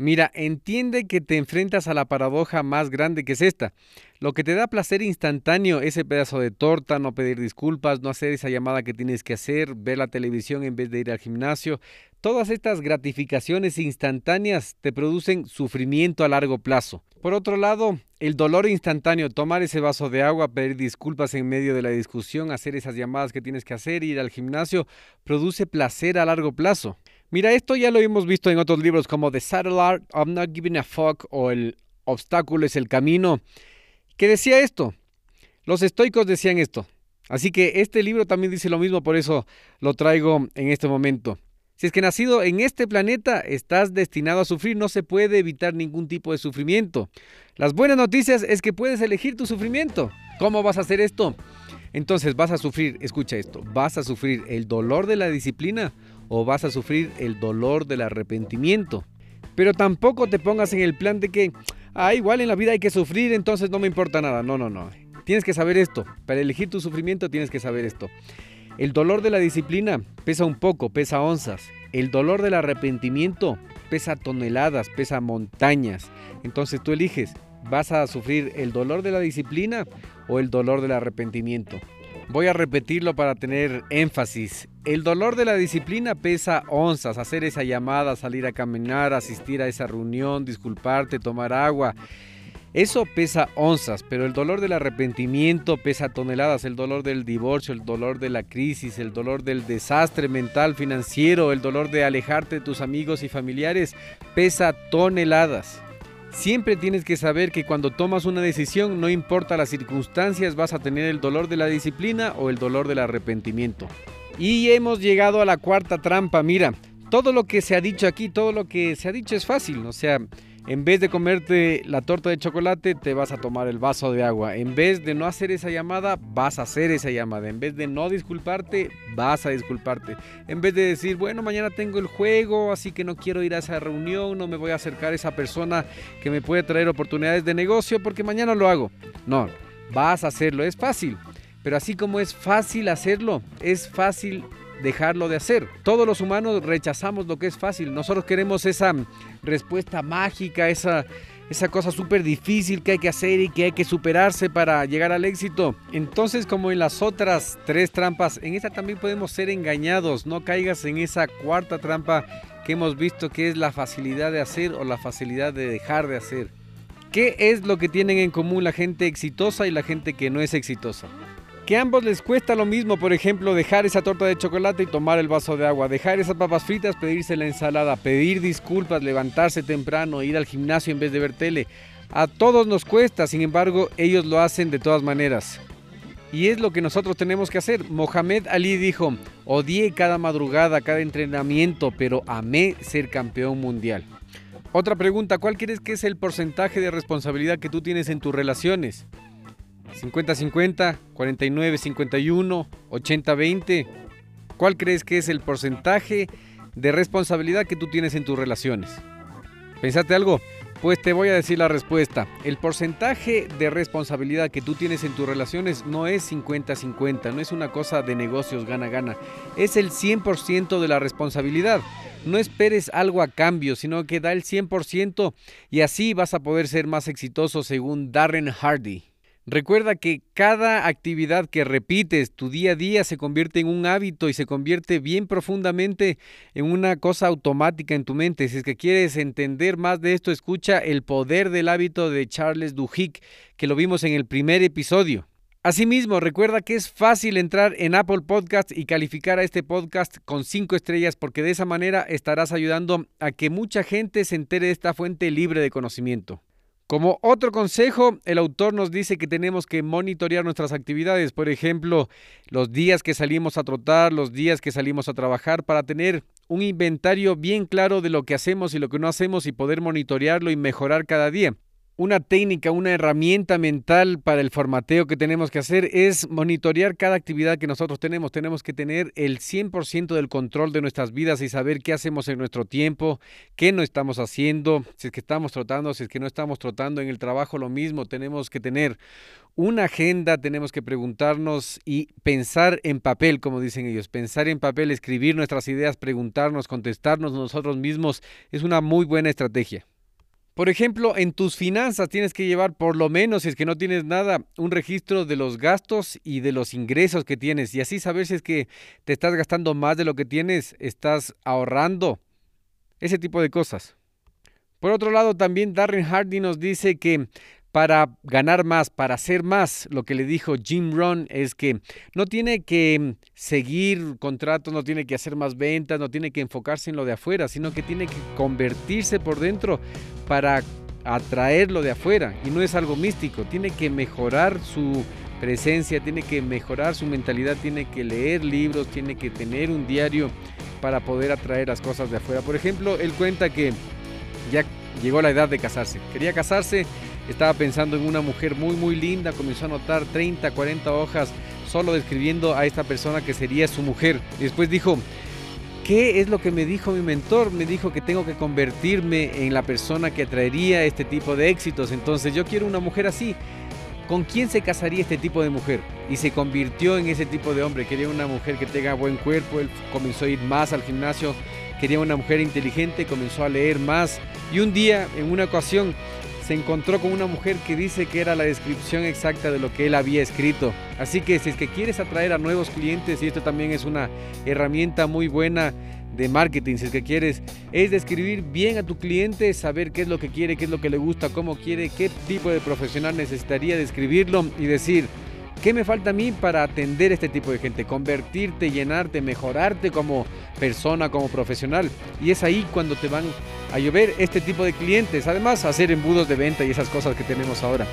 Mira, entiende que te enfrentas a la paradoja más grande que es esta. Lo que te da placer instantáneo, ese pedazo de torta, no pedir disculpas, no hacer esa llamada que tienes que hacer, ver la televisión en vez de ir al gimnasio, todas estas gratificaciones instantáneas te producen sufrimiento a largo plazo. Por otro lado, el dolor instantáneo, tomar ese vaso de agua, pedir disculpas en medio de la discusión, hacer esas llamadas que tienes que hacer, ir al gimnasio, produce placer a largo plazo. Mira, esto ya lo hemos visto en otros libros como The Saddle Art of Not Giving a Fuck o El obstáculo es el camino, que decía esto. Los estoicos decían esto. Así que este libro también dice lo mismo, por eso lo traigo en este momento. Si es que nacido en este planeta estás destinado a sufrir, no se puede evitar ningún tipo de sufrimiento. Las buenas noticias es que puedes elegir tu sufrimiento. ¿Cómo vas a hacer esto? Entonces vas a sufrir, escucha esto, vas a sufrir el dolor de la disciplina o vas a sufrir el dolor del arrepentimiento. Pero tampoco te pongas en el plan de que, ah, igual en la vida hay que sufrir, entonces no me importa nada. No, no, no. Tienes que saber esto. Para elegir tu sufrimiento tienes que saber esto. El dolor de la disciplina pesa un poco, pesa onzas. El dolor del arrepentimiento pesa toneladas, pesa montañas. Entonces tú eliges, ¿vas a sufrir el dolor de la disciplina o el dolor del arrepentimiento? Voy a repetirlo para tener énfasis. El dolor de la disciplina pesa onzas, hacer esa llamada, salir a caminar, asistir a esa reunión, disculparte, tomar agua. Eso pesa onzas, pero el dolor del arrepentimiento pesa toneladas, el dolor del divorcio, el dolor de la crisis, el dolor del desastre mental, financiero, el dolor de alejarte de tus amigos y familiares pesa toneladas. Siempre tienes que saber que cuando tomas una decisión, no importa las circunstancias, vas a tener el dolor de la disciplina o el dolor del arrepentimiento. Y hemos llegado a la cuarta trampa. Mira, todo lo que se ha dicho aquí, todo lo que se ha dicho es fácil. O sea, en vez de comerte la torta de chocolate, te vas a tomar el vaso de agua. En vez de no hacer esa llamada, vas a hacer esa llamada. En vez de no disculparte, vas a disculparte. En vez de decir, bueno, mañana tengo el juego, así que no quiero ir a esa reunión, no me voy a acercar a esa persona que me puede traer oportunidades de negocio porque mañana lo hago. No, vas a hacerlo. Es fácil. Pero así como es fácil hacerlo, es fácil dejarlo de hacer. Todos los humanos rechazamos lo que es fácil. Nosotros queremos esa respuesta mágica, esa, esa cosa súper difícil que hay que hacer y que hay que superarse para llegar al éxito. Entonces, como en las otras tres trampas, en esta también podemos ser engañados. No caigas en esa cuarta trampa que hemos visto que es la facilidad de hacer o la facilidad de dejar de hacer. ¿Qué es lo que tienen en común la gente exitosa y la gente que no es exitosa? Que a ambos les cuesta lo mismo, por ejemplo, dejar esa torta de chocolate y tomar el vaso de agua, dejar esas papas fritas, pedirse la ensalada, pedir disculpas, levantarse temprano, ir al gimnasio en vez de ver tele. A todos nos cuesta, sin embargo, ellos lo hacen de todas maneras. Y es lo que nosotros tenemos que hacer. Mohamed Ali dijo, odié cada madrugada, cada entrenamiento, pero amé ser campeón mundial. Otra pregunta, ¿cuál crees que es el porcentaje de responsabilidad que tú tienes en tus relaciones? 50-50, 49-51, 80-20. ¿Cuál crees que es el porcentaje de responsabilidad que tú tienes en tus relaciones? ¿Pensaste algo? Pues te voy a decir la respuesta. El porcentaje de responsabilidad que tú tienes en tus relaciones no es 50-50, no es una cosa de negocios gana-gana, es el 100% de la responsabilidad. No esperes algo a cambio, sino que da el 100% y así vas a poder ser más exitoso según Darren Hardy. Recuerda que cada actividad que repites tu día a día se convierte en un hábito y se convierte bien profundamente en una cosa automática en tu mente. Si es que quieres entender más de esto, escucha El poder del hábito de Charles Duhigg, que lo vimos en el primer episodio. Asimismo, recuerda que es fácil entrar en Apple Podcast y calificar a este podcast con cinco estrellas porque de esa manera estarás ayudando a que mucha gente se entere de esta fuente libre de conocimiento. Como otro consejo, el autor nos dice que tenemos que monitorear nuestras actividades, por ejemplo, los días que salimos a trotar, los días que salimos a trabajar, para tener un inventario bien claro de lo que hacemos y lo que no hacemos y poder monitorearlo y mejorar cada día una técnica, una herramienta mental para el formateo que tenemos que hacer es monitorear cada actividad que nosotros tenemos. Tenemos que tener el 100% del control de nuestras vidas y saber qué hacemos en nuestro tiempo, qué no estamos haciendo, si es que estamos trotando, si es que no estamos trotando en el trabajo, lo mismo. Tenemos que tener una agenda, tenemos que preguntarnos y pensar en papel, como dicen ellos, pensar en papel, escribir nuestras ideas, preguntarnos, contestarnos nosotros mismos, es una muy buena estrategia. Por ejemplo, en tus finanzas tienes que llevar por lo menos, si es que no tienes nada, un registro de los gastos y de los ingresos que tienes y así saber si es que te estás gastando más de lo que tienes, estás ahorrando, ese tipo de cosas. Por otro lado, también Darren Hardy nos dice que para ganar más, para hacer más. Lo que le dijo Jim Rohn es que no tiene que seguir contratos, no tiene que hacer más ventas, no tiene que enfocarse en lo de afuera, sino que tiene que convertirse por dentro para atraer lo de afuera. Y no es algo místico, tiene que mejorar su presencia, tiene que mejorar su mentalidad, tiene que leer libros, tiene que tener un diario para poder atraer las cosas de afuera. Por ejemplo, él cuenta que ya llegó la edad de casarse. Quería casarse, estaba pensando en una mujer muy muy linda, comenzó a anotar 30, 40 hojas solo describiendo a esta persona que sería su mujer. Después dijo, ¿qué es lo que me dijo mi mentor? Me dijo que tengo que convertirme en la persona que atraería este tipo de éxitos. Entonces yo quiero una mujer así. ¿Con quién se casaría este tipo de mujer? Y se convirtió en ese tipo de hombre. Quería una mujer que tenga buen cuerpo. Él comenzó a ir más al gimnasio. Quería una mujer inteligente. Comenzó a leer más. Y un día, en una ocasión, se encontró con una mujer que dice que era la descripción exacta de lo que él había escrito. Así que si es que quieres atraer a nuevos clientes, y esto también es una herramienta muy buena de marketing, si es que quieres, es describir bien a tu cliente, saber qué es lo que quiere, qué es lo que le gusta, cómo quiere, qué tipo de profesional necesitaría describirlo y decir, ¿qué me falta a mí para atender este tipo de gente? Convertirte, llenarte, mejorarte como persona, como profesional. Y es ahí cuando te van a llover este tipo de clientes. Además, hacer embudos de venta y esas cosas que tenemos ahora.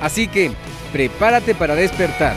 Así que prepárate para despertar.